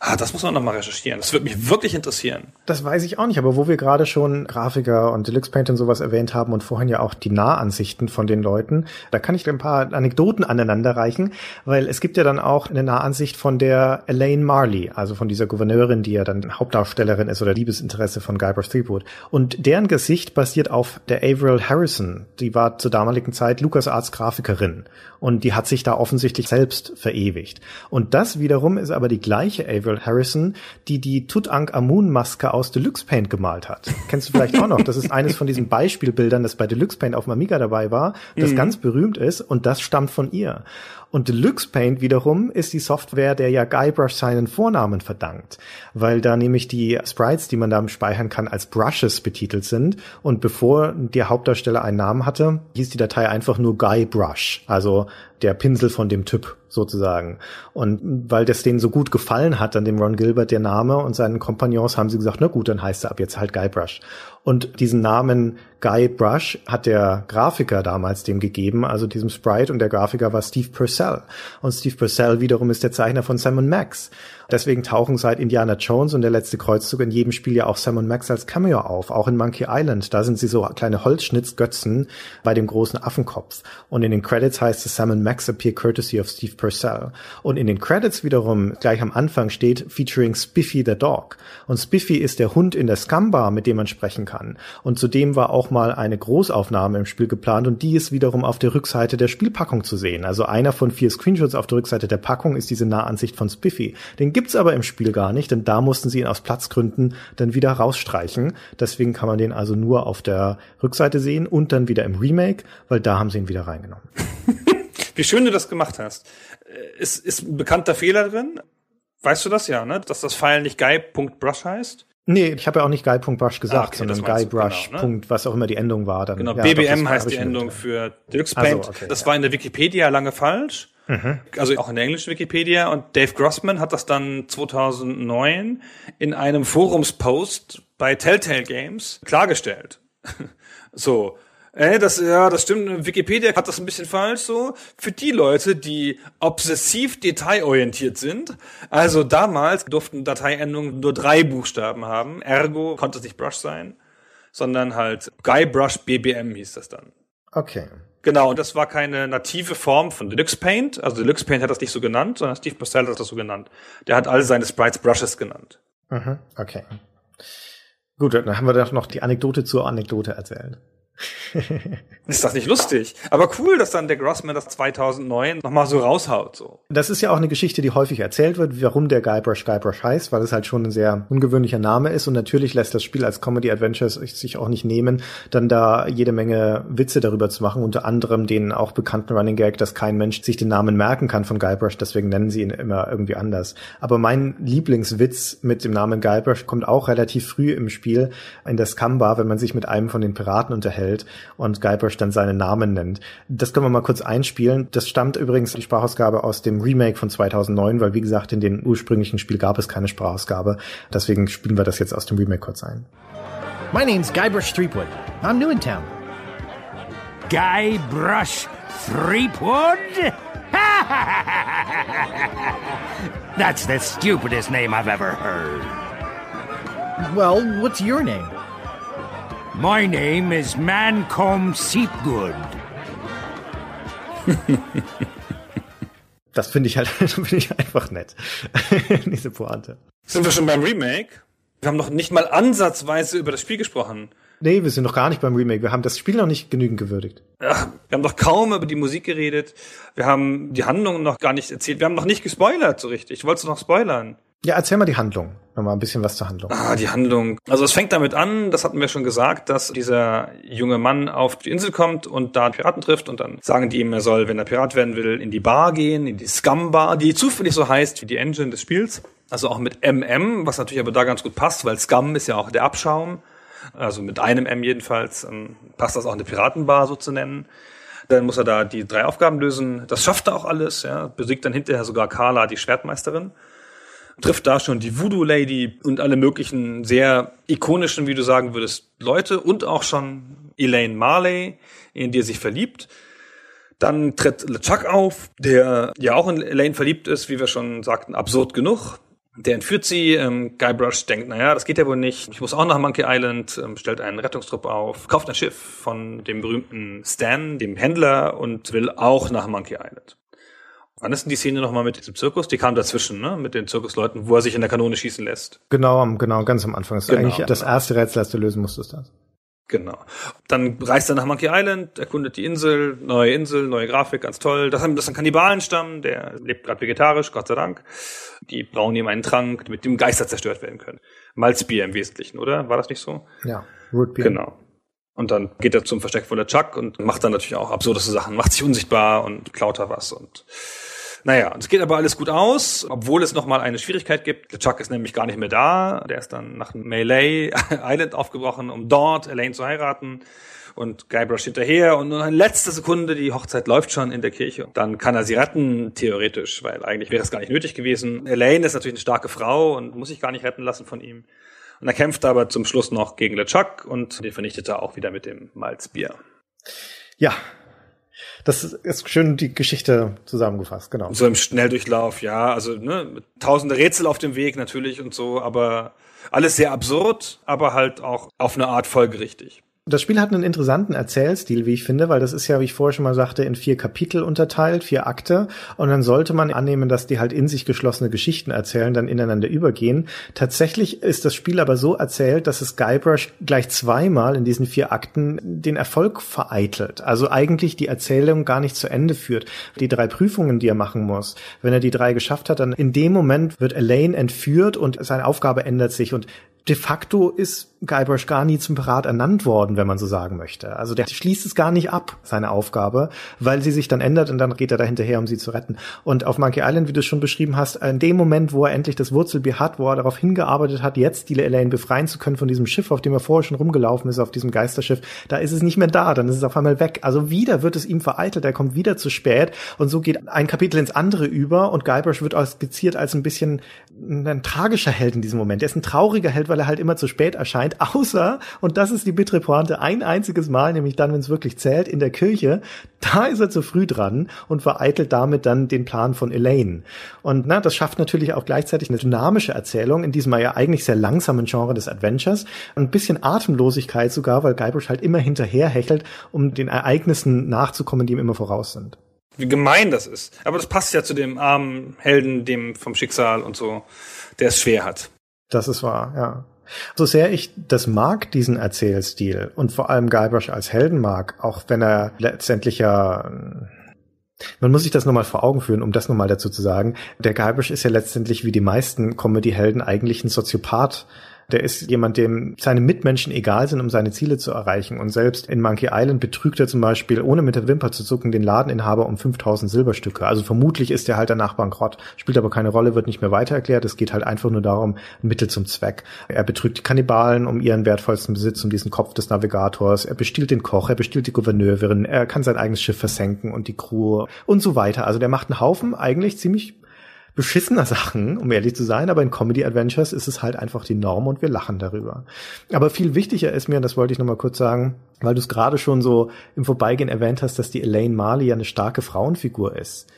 Ah, das muss man noch mal recherchieren. Das würde mich wirklich interessieren. Das weiß ich auch nicht, aber wo wir gerade schon Grafiker und Deluxe Paint und sowas erwähnt haben und vorhin ja auch die Nahansichten von den Leuten, da kann ich ein paar Anekdoten aneinanderreichen, weil es gibt ja dann auch eine Nahansicht von der Elaine Marley, also von dieser Gouverneurin, die ja dann Hauptdarstellerin ist oder Liebesinteresse von Guybrush Threepwood. Und deren Gesicht basiert auf der Averill Harrison. Die war zur damaligen Zeit LucasArts Grafikerin und die hat sich da offensichtlich selbst verewigt. Und das wiederum ist aber die gleiche Averill Harrison, die die Tutanchamun-Maske aus Deluxe Paint gemalt hat. Kennst du vielleicht auch noch? Das ist eines von diesen Beispielbildern, das bei Deluxe Paint auf dem Amiga dabei war, das mhm. ganz berühmt ist und das stammt von ihr. Und Deluxe Paint wiederum ist die Software, der ja Guybrush seinen Vornamen verdankt, weil da nämlich die Sprites, die man da speichern kann, als Brushes betitelt sind. Und bevor der Hauptdarsteller einen Namen hatte, hieß die Datei einfach nur Guybrush, also der Pinsel von dem Typ sozusagen. Und weil das denen so gut gefallen hat, an dem Ron Gilbert der Name und seinen Kompagnons, haben sie gesagt, na gut, dann heißt er ab jetzt halt Guybrush. Und diesen Namen Guy Brush hat der Grafiker damals dem gegeben, also diesem Sprite, und der Grafiker war Steve Purcell. Und Steve Purcell wiederum ist der Zeichner von Sam Max. Deswegen tauchen seit Indiana Jones und der letzte Kreuzzug in jedem Spiel ja auch Sam Max als Cameo auf, auch in Monkey Island. Da sind sie so kleine Holzschnitzgötzen bei dem großen Affenkopf. Und in den Credits heißt es Sam Max appear courtesy of Steve Purcell. Und in den Credits wiederum gleich am Anfang steht featuring Spiffy the Dog. Und Spiffy ist der Hund in der Scumbar, mit dem man sprechen kann. Und zudem war auch mal eine Großaufnahme im Spiel geplant und die ist wiederum auf der Rückseite der Spielpackung zu sehen. Also einer von vier Screenshots auf der Rückseite der Packung ist diese Nahansicht von Spiffy. Den gibt's aber im Spiel gar nicht, denn da mussten sie ihn aus Platzgründen dann wieder rausstreichen. Deswegen kann man den also nur auf der Rückseite sehen und dann wieder im Remake, weil da haben sie ihn wieder reingenommen. *laughs* Wie schön du das gemacht hast. Ist, ist ein bekannter Fehler drin? Weißt du das ja, ne? Dass das Pfeil nicht guy.brush heißt? Nee, ich habe ja auch nicht Guy.brush gesagt, ah, okay, sondern Guybrush. Genau, ne? was auch immer die Endung war. Dann, genau, ja, BBM doch, heißt die Endung mit. für Deluxe Paint. So, okay, das ja. war in der Wikipedia lange falsch. Mhm. Also auch in der englischen Wikipedia. Und Dave Grossman hat das dann 2009 in einem Forumspost bei Telltale Games klargestellt. *laughs* so. Äh, das, ja, das stimmt. Wikipedia hat das ein bisschen falsch so. Für die Leute, die obsessiv detailorientiert sind. Also damals durften Dateiendungen nur drei Buchstaben haben. Ergo konnte es nicht Brush sein, sondern halt Guybrush BBM hieß das dann. Okay. Genau, und das war keine native Form von Deluxe Paint. Also Deluxe Paint hat das nicht so genannt, sondern Steve Purcell hat das so genannt. Der hat alle seine Sprites Brushes genannt. Mhm, okay. Gut, dann haben wir doch noch die Anekdote zur Anekdote erzählt. *laughs* ist das nicht lustig? Aber cool, dass dann der Grossman das 2009 nochmal so raushaut. So. Das ist ja auch eine Geschichte, die häufig erzählt wird, warum der Guybrush Guybrush heißt, weil es halt schon ein sehr ungewöhnlicher Name ist und natürlich lässt das Spiel als Comedy Adventure sich auch nicht nehmen, dann da jede Menge Witze darüber zu machen, unter anderem den auch bekannten Running Gag, dass kein Mensch sich den Namen merken kann von Guybrush, deswegen nennen sie ihn immer irgendwie anders. Aber mein Lieblingswitz mit dem Namen Guybrush kommt auch relativ früh im Spiel in der Scum-Bar, wenn man sich mit einem von den Piraten unterhält hält und Guybrush dann seinen Namen nennt. Das können wir mal kurz einspielen. Das stammt übrigens die Sprachausgabe aus dem Remake von 2009, weil wie gesagt, in dem ursprünglichen Spiel gab es keine Sprachausgabe. Deswegen spielen wir das jetzt aus dem Remake kurz ein. My name's Guybrush Threepwood. I'm new in town. Guybrush Threepwood? *laughs* That's the stupidest name I've ever heard. Well, what's your name? My name is Mancom Seepgood. *laughs* das finde ich halt *laughs* finde ich einfach nett. *laughs* Diese Pointe. Sind wir schon beim Remake? Wir haben noch nicht mal ansatzweise über das Spiel gesprochen. Nee, wir sind noch gar nicht beim Remake. Wir haben das Spiel noch nicht genügend gewürdigt. Ach, wir haben doch kaum über die Musik geredet. Wir haben die Handlung noch gar nicht erzählt. Wir haben noch nicht gespoilert so richtig. Ich wollte noch spoilern. Ja, erzähl mal die Handlung. Nochmal ein bisschen was zur Handlung. Ah, die Handlung. Also es fängt damit an, das hatten wir schon gesagt, dass dieser junge Mann auf die Insel kommt und da Piraten trifft und dann sagen die ihm, er soll, wenn er Pirat werden will, in die Bar gehen, in die Scum Bar, die zufällig so heißt wie die Engine des Spiels. Also auch mit MM, was natürlich aber da ganz gut passt, weil Scum ist ja auch der Abschaum. Also mit einem M jedenfalls ähm, passt das auch eine Piratenbar so zu nennen. Dann muss er da die drei Aufgaben lösen. Das schafft er auch alles, ja. Besiegt dann hinterher sogar Carla, die Schwertmeisterin trifft da schon die Voodoo Lady und alle möglichen sehr ikonischen, wie du sagen würdest, Leute und auch schon Elaine Marley, in die er sich verliebt. Dann tritt LeChuck auf, der ja auch in Elaine verliebt ist, wie wir schon sagten, absurd genug. Der entführt sie. Ähm, Guybrush denkt, naja, das geht ja wohl nicht. Ich muss auch nach Monkey Island, ähm, stellt einen Rettungstrupp auf, kauft ein Schiff von dem berühmten Stan, dem Händler, und will auch nach Monkey Island. Wann ist denn die Szene nochmal mit diesem Zirkus? Die kam dazwischen, ne? Mit den Zirkusleuten, wo er sich in der Kanone schießen lässt. Genau, genau, ganz am Anfang. Das ist Genau, eigentlich das genau. erste Rätsel, das du lösen musstest. Das. Genau. Dann reist er nach Monkey Island, erkundet die Insel, neue Insel, neue Grafik, ganz toll. Das, haben, das ist ein Kannibalenstamm, der lebt gerade vegetarisch, Gott sei Dank. Die brauen ihm einen Trank, mit dem Geister zerstört werden können. Malzbier im Wesentlichen, oder? War das nicht so? Ja, Rootbeer. Genau. Und dann geht er zum Versteck von der Chuck und macht dann natürlich auch absurdeste Sachen, macht sich unsichtbar und klaut da was und naja, es geht aber alles gut aus, obwohl es nochmal eine Schwierigkeit gibt. Der Chuck ist nämlich gar nicht mehr da. Der ist dann nach Melee *laughs* Island aufgebrochen, um dort Elaine zu heiraten. Und Guybrush hinterher und nur in letzter Sekunde, die Hochzeit läuft schon in der Kirche. Dann kann er sie retten, theoretisch, weil eigentlich wäre es gar nicht nötig gewesen. Elaine ist natürlich eine starke Frau und muss sich gar nicht retten lassen von ihm. Und er kämpft aber zum Schluss noch gegen LeChuck und den vernichtet er auch wieder mit dem Malzbier. Ja. Das ist schön die Geschichte zusammengefasst, genau. So im Schnelldurchlauf, ja, also ne, tausende Rätsel auf dem Weg natürlich und so, aber alles sehr absurd, aber halt auch auf eine Art folgerichtig. Das Spiel hat einen interessanten Erzählstil, wie ich finde, weil das ist ja, wie ich vorher schon mal sagte, in vier Kapitel unterteilt, vier Akte. Und dann sollte man annehmen, dass die halt in sich geschlossene Geschichten erzählen, dann ineinander übergehen. Tatsächlich ist das Spiel aber so erzählt, dass es Guybrush gleich zweimal in diesen vier Akten den Erfolg vereitelt. Also eigentlich die Erzählung gar nicht zu Ende führt. Die drei Prüfungen, die er machen muss, wenn er die drei geschafft hat, dann in dem Moment wird Elaine entführt und seine Aufgabe ändert sich. Und de facto ist Guybrush gar nie zum Pirat ernannt worden, wenn man so sagen möchte. Also der schließt es gar nicht ab, seine Aufgabe, weil sie sich dann ändert und dann geht er da hinterher, um sie zu retten. Und auf Monkey Island, wie du es schon beschrieben hast, in dem Moment, wo er endlich das Wurzelbier hat, wo er darauf hingearbeitet hat, jetzt die Elaine befreien zu können von diesem Schiff, auf dem er vorher schon rumgelaufen ist, auf diesem Geisterschiff, da ist es nicht mehr da, dann ist es auf einmal weg. Also wieder wird es ihm vereitelt, er kommt wieder zu spät und so geht ein Kapitel ins andere über und Guybrush wird auch skizziert als ein bisschen ein tragischer Held in diesem Moment. Er ist ein trauriger Held, weil er halt immer zu spät erscheint, *laughs* außer, und das ist die bittere Pointe, ein einziges Mal, nämlich dann, wenn es wirklich zählt, in der Kirche, da ist er zu früh dran und vereitelt damit dann den Plan von Elaine. Und na, das schafft natürlich auch gleichzeitig eine dynamische Erzählung in diesem ja eigentlich sehr langsamen Genre des Adventures. Ein bisschen Atemlosigkeit sogar, weil Guybrush halt immer hinterher hechelt, um den Ereignissen nachzukommen, die ihm immer voraus sind. Wie gemein das ist. Aber das passt ja zu dem armen Helden, dem vom Schicksal und so, der es schwer hat. Das ist wahr, ja. So sehr ich das mag, diesen Erzählstil und vor allem Guybrush als Helden mag, auch wenn er letztendlich ja man muss sich das nochmal vor Augen führen, um das nochmal dazu zu sagen. Der Guybrush ist ja letztendlich wie die meisten Comedy-Helden eigentlich ein Soziopath. Der ist jemand, dem seine Mitmenschen egal sind, um seine Ziele zu erreichen. Und selbst in Monkey Island betrügt er zum Beispiel, ohne mit der Wimper zu zucken, den Ladeninhaber um 5000 Silberstücke. Also vermutlich ist er halt danach bankrott. Spielt aber keine Rolle, wird nicht mehr weiter erklärt. Es geht halt einfach nur darum, Mittel zum Zweck. Er betrügt die Kannibalen um ihren wertvollsten Besitz, um diesen Kopf des Navigators. Er bestiehlt den Koch, er bestiehlt die Gouverneurin. Er kann sein eigenes Schiff versenken und die Crew und so weiter. Also der macht einen Haufen eigentlich ziemlich beschissener Sachen, um ehrlich zu sein, aber in Comedy Adventures ist es halt einfach die Norm und wir lachen darüber. Aber viel wichtiger ist mir, und das wollte ich nochmal kurz sagen, weil du es gerade schon so im Vorbeigehen erwähnt hast, dass die Elaine Marley ja eine starke Frauenfigur ist.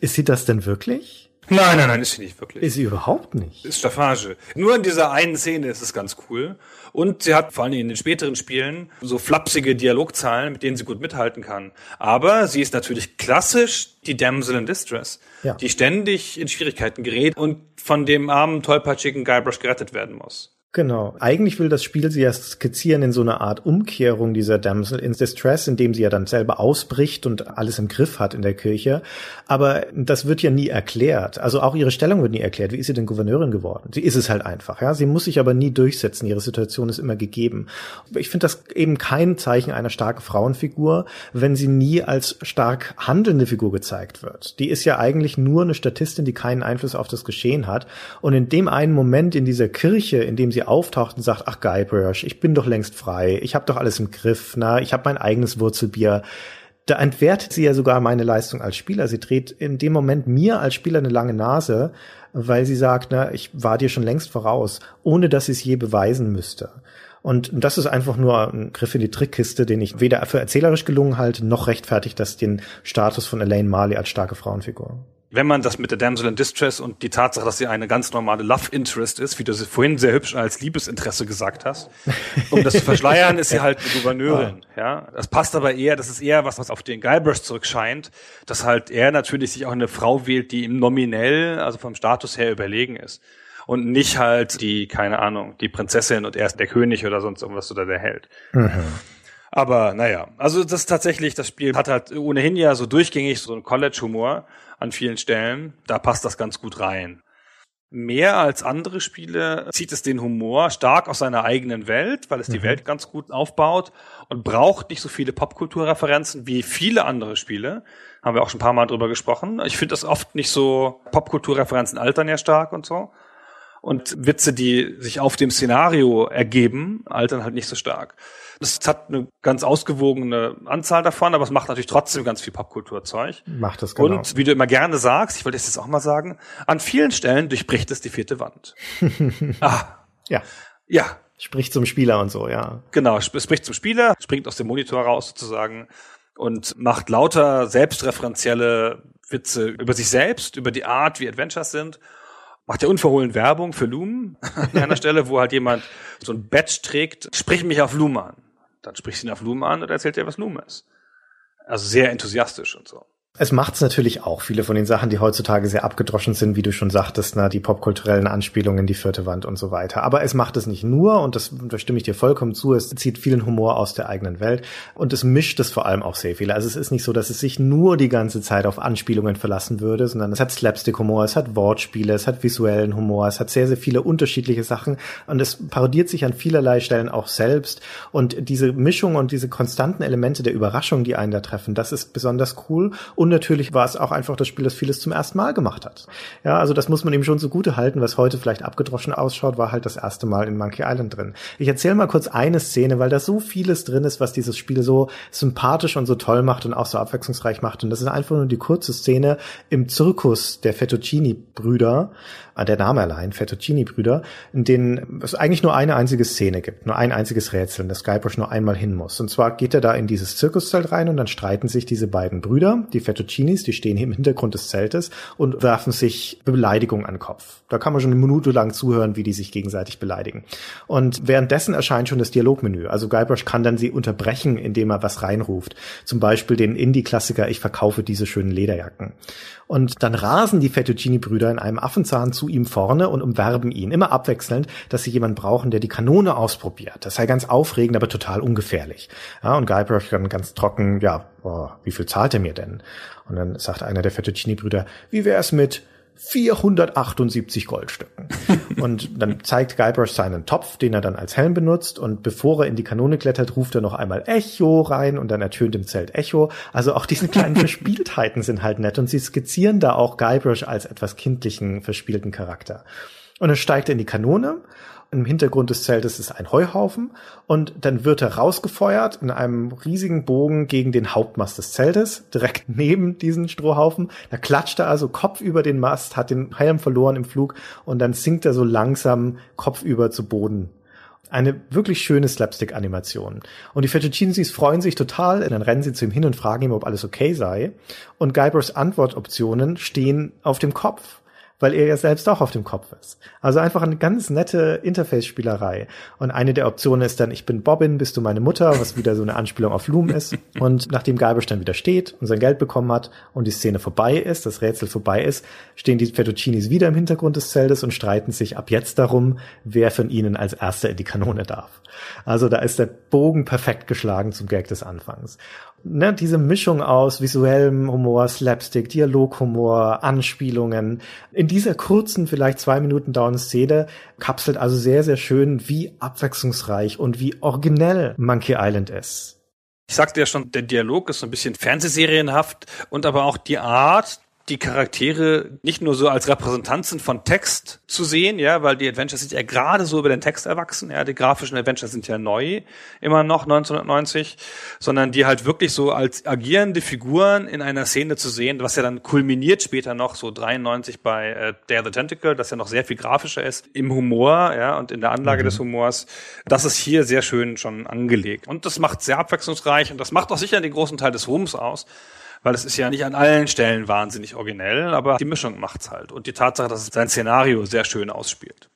Ist sie das denn wirklich? Nein, nein, nein, ist sie nicht wirklich. Ist sie überhaupt nicht. ist Staffage. Nur in dieser einen Szene ist es ganz cool. Und sie hat vor allem in den späteren Spielen so flapsige Dialogzahlen, mit denen sie gut mithalten kann. Aber sie ist natürlich klassisch die Damsel in Distress, Ja. die ständig in Schwierigkeiten gerät und von dem armen, tollpatschigen Guybrush gerettet werden muss. Genau. Eigentlich will das Spiel sie erst skizzieren in so einer Art Umkehrung dieser Damsel in Distress, indem sie ja dann selber ausbricht und alles im Griff hat in der Kirche. Aber das wird ja nie erklärt. Also auch ihre Stellung wird nie erklärt. Wie ist sie denn Gouverneurin geworden? Sie ist es halt einfach, ja. Sie muss sich aber nie durchsetzen. Ihre Situation ist immer gegeben. Ich finde das eben kein Zeichen einer starken Frauenfigur, wenn sie nie als stark handelnde Figur gezeigt wird. Die ist ja eigentlich nur eine Statistin, die keinen Einfluss auf das Geschehen hat. Und in dem einen Moment in dieser Kirche, in dem sie auftaucht und sagt, ach Guybrush, ich bin doch längst frei, ich habe doch alles im Griff, na, ich habe mein eigenes Wurzelbier. Da entwertet sie ja sogar meine Leistung als Spieler. Sie dreht in dem Moment mir als Spieler eine lange Nase, weil sie sagt, na, ich war dir schon längst voraus, ohne dass sie es je beweisen müsste. Und das ist einfach nur ein Griff in die Trickkiste, den ich weder für erzählerisch gelungen halte, noch rechtfertigt das den Status von Elaine Marley als starke Frauenfigur. Wenn man das mit der Damsel in Distress und die Tatsache, dass sie eine ganz normale Love Interest ist, wie du sie vorhin sehr hübsch als Liebesinteresse gesagt hast, um das zu verschleiern, ist sie halt eine Gouverneurin. *laughs* Ja, das passt aber eher, das ist eher was, was auf den Guybrush zurückscheint, dass halt er natürlich sich auch eine Frau wählt, die ihm nominell, also vom Status her überlegen ist. Und nicht halt die, keine Ahnung, die Prinzessin und er ist der König oder sonst irgendwas oder der Held. Mhm. Aber naja, also das ist tatsächlich, das Spiel hat halt ohnehin ja so durchgängig so einen College-Humor an vielen Stellen. Da passt das ganz gut rein. Mehr als andere Spiele zieht es den Humor stark aus seiner eigenen Welt, weil es die Welt ganz gut aufbaut und braucht nicht so viele Popkulturreferenzen wie viele andere Spiele. Haben wir auch schon ein paar Mal drüber gesprochen. Ich finde das oft nicht so, Popkulturreferenzen altern ja stark und so. Und Witze, die sich auf dem Szenario ergeben, altern halt nicht so stark. Es hat eine ganz ausgewogene Anzahl davon, aber es macht natürlich trotzdem ganz viel Popkulturzeug. Macht das genau. Und wie du immer gerne sagst, ich wollte es jetzt auch mal sagen, an vielen Stellen durchbricht es die vierte Wand. *laughs* ah, ja. ja, Spricht zum Spieler und so, ja. genau. Es spricht zum Spieler, springt aus dem Monitor raus sozusagen und macht lauter selbstreferenzielle Witze über sich selbst, über die Art, wie Adventures sind. Macht ja unverhohlen Werbung für Loom *laughs* an einer *laughs* Stelle, wo halt jemand so ein Badge trägt. Sprich mich auf Loom an. Dann sprichst du ihn auf Loom an und erzählt dir, was Loom ist. Also sehr enthusiastisch und so. Es macht's natürlich auch. Viele von den Sachen, die heutzutage sehr abgedroschen sind, wie du schon sagtest, na, die popkulturellen Anspielungen, die vierte Wand und so weiter. Aber es macht es nicht nur, und das, da stimme ich dir vollkommen zu, es zieht vielen Humor aus der eigenen Welt und es mischt es vor allem auch sehr viel. Also es ist nicht so, dass es sich nur die ganze Zeit auf Anspielungen verlassen würde, sondern es hat Slapstick-Humor, es hat Wortspiele, es hat visuellen Humor, es hat sehr, sehr viele unterschiedliche Sachen und es parodiert sich an vielerlei Stellen auch selbst. Und diese Mischung und diese konstanten Elemente der Überraschung, die einen da treffen, das ist besonders cool. Und natürlich war es auch einfach das Spiel, das vieles zum ersten Mal gemacht hat. Ja, also das muss man ihm schon zugute halten, was heute vielleicht abgedroschen ausschaut, war halt das erste Mal in Monkey Island drin. Ich erzähle mal kurz eine Szene, weil da so vieles drin ist, was dieses Spiel so sympathisch und so toll macht und auch so abwechslungsreich macht. Und das ist einfach nur die kurze Szene im Zirkus der Fettuccini-Brüder, äh, der Name allein, Fettuccini-Brüder, in denen es eigentlich nur eine einzige Szene gibt, nur ein einziges Rätsel, in das Guybrush nur einmal hin muss. Und zwar geht er da in dieses Zirkuszelt rein und dann streiten sich diese beiden Brüder, die Fettuccinis, die stehen hier im Hintergrund des Zeltes und werfen sich Beleidigungen an den Kopf. Da kann man schon eine Minute lang zuhören, wie die sich gegenseitig beleidigen. Und währenddessen erscheint schon das Dialogmenü. Also Guybrush kann dann sie unterbrechen, indem er was reinruft. Zum Beispiel den Indie-Klassiker, ich verkaufe diese schönen Lederjacken. Und dann rasen die Fettuccini-Brüder in einem Affenzahn zu ihm vorne und umwerben ihn, immer abwechselnd, dass sie jemanden brauchen, der die Kanone ausprobiert. Das sei ganz aufregend, aber total ungefährlich. Ja, und Guybrush dann ganz trocken, ja, boah, wie viel zahlt er mir denn? Und dann sagt einer der Fettuccini-Brüder, wie wär's mit 478 Goldstücken. *laughs* und dann zeigt Guybrush seinen Topf, den er dann als Helm benutzt. Und bevor er in die Kanone klettert, ruft er noch einmal Echo rein und dann ertönt im Zelt Echo. Also auch diese kleinen *laughs* Verspieltheiten sind halt nett und sie skizzieren da auch Guybrush als etwas kindlichen, verspielten Charakter. Und dann steigt er in die Kanone im Hintergrund des Zeltes ist ein Heuhaufen und dann wird er rausgefeuert in einem riesigen Bogen gegen den Hauptmast des Zeltes, direkt *laughs* neben diesen Strohhaufen. Da klatscht er also Kopf über den Mast, hat den Helm verloren im Flug und dann sinkt er so langsam kopfüber zu Boden. Eine wirklich schöne Slapstick-Animation. Und die Fettuccinis freuen sich total, dann rennen sie zu ihm hin und fragen ihm, ob alles okay sei. Und Guybrushs Antwortoptionen stehen auf dem Kopf weil er ja selbst auch auf dem Kopf ist. Also einfach eine ganz nette Interface-Spielerei. Und eine der Optionen ist dann, ich bin Bobbin, bist du meine Mutter, was wieder so eine Anspielung auf Loom ist. Und nachdem Geibisch dann wieder steht und sein Geld bekommen hat und die Szene vorbei ist, das Rätsel vorbei ist, stehen die Fettuccinis wieder im Hintergrund des Zeltes und streiten sich ab jetzt darum, wer von ihnen als erster in die Kanone darf. Also da ist der Bogen perfekt geschlagen zum Gag des Anfangs ne, diese Mischung aus visuellem Humor, Slapstick, Dialoghumor, Anspielungen, in dieser kurzen, vielleicht zwei Minuten dauernden Szene kapselt also sehr, sehr schön, wie abwechslungsreich und wie originell Monkey Island ist. Ich sagte ja schon, der Dialog ist so ein bisschen Fernsehserienhaft und aber auch die Art, die Charaktere nicht nur so als Repräsentanzen von Text zu sehen, ja, weil die Adventures sind ja gerade so über den Text erwachsen, ja, die grafischen Adventures sind ja neu, immer noch 1990, sondern die halt wirklich so als agierende Figuren in einer Szene zu sehen, was ja dann kulminiert später noch so 93 bei äh, Dare the Tentacle, das ja noch sehr viel grafischer ist, im Humor, ja, und in der Anlage mhm. des Humors. Das ist hier sehr schön schon angelegt. Und das macht sehr abwechslungsreich und das macht auch sicher den großen Teil des Ruhms aus weil es ist ja nicht an allen Stellen wahnsinnig originell, aber die Mischung macht's halt. Und die Tatsache, dass es sein Szenario sehr schön ausspielt.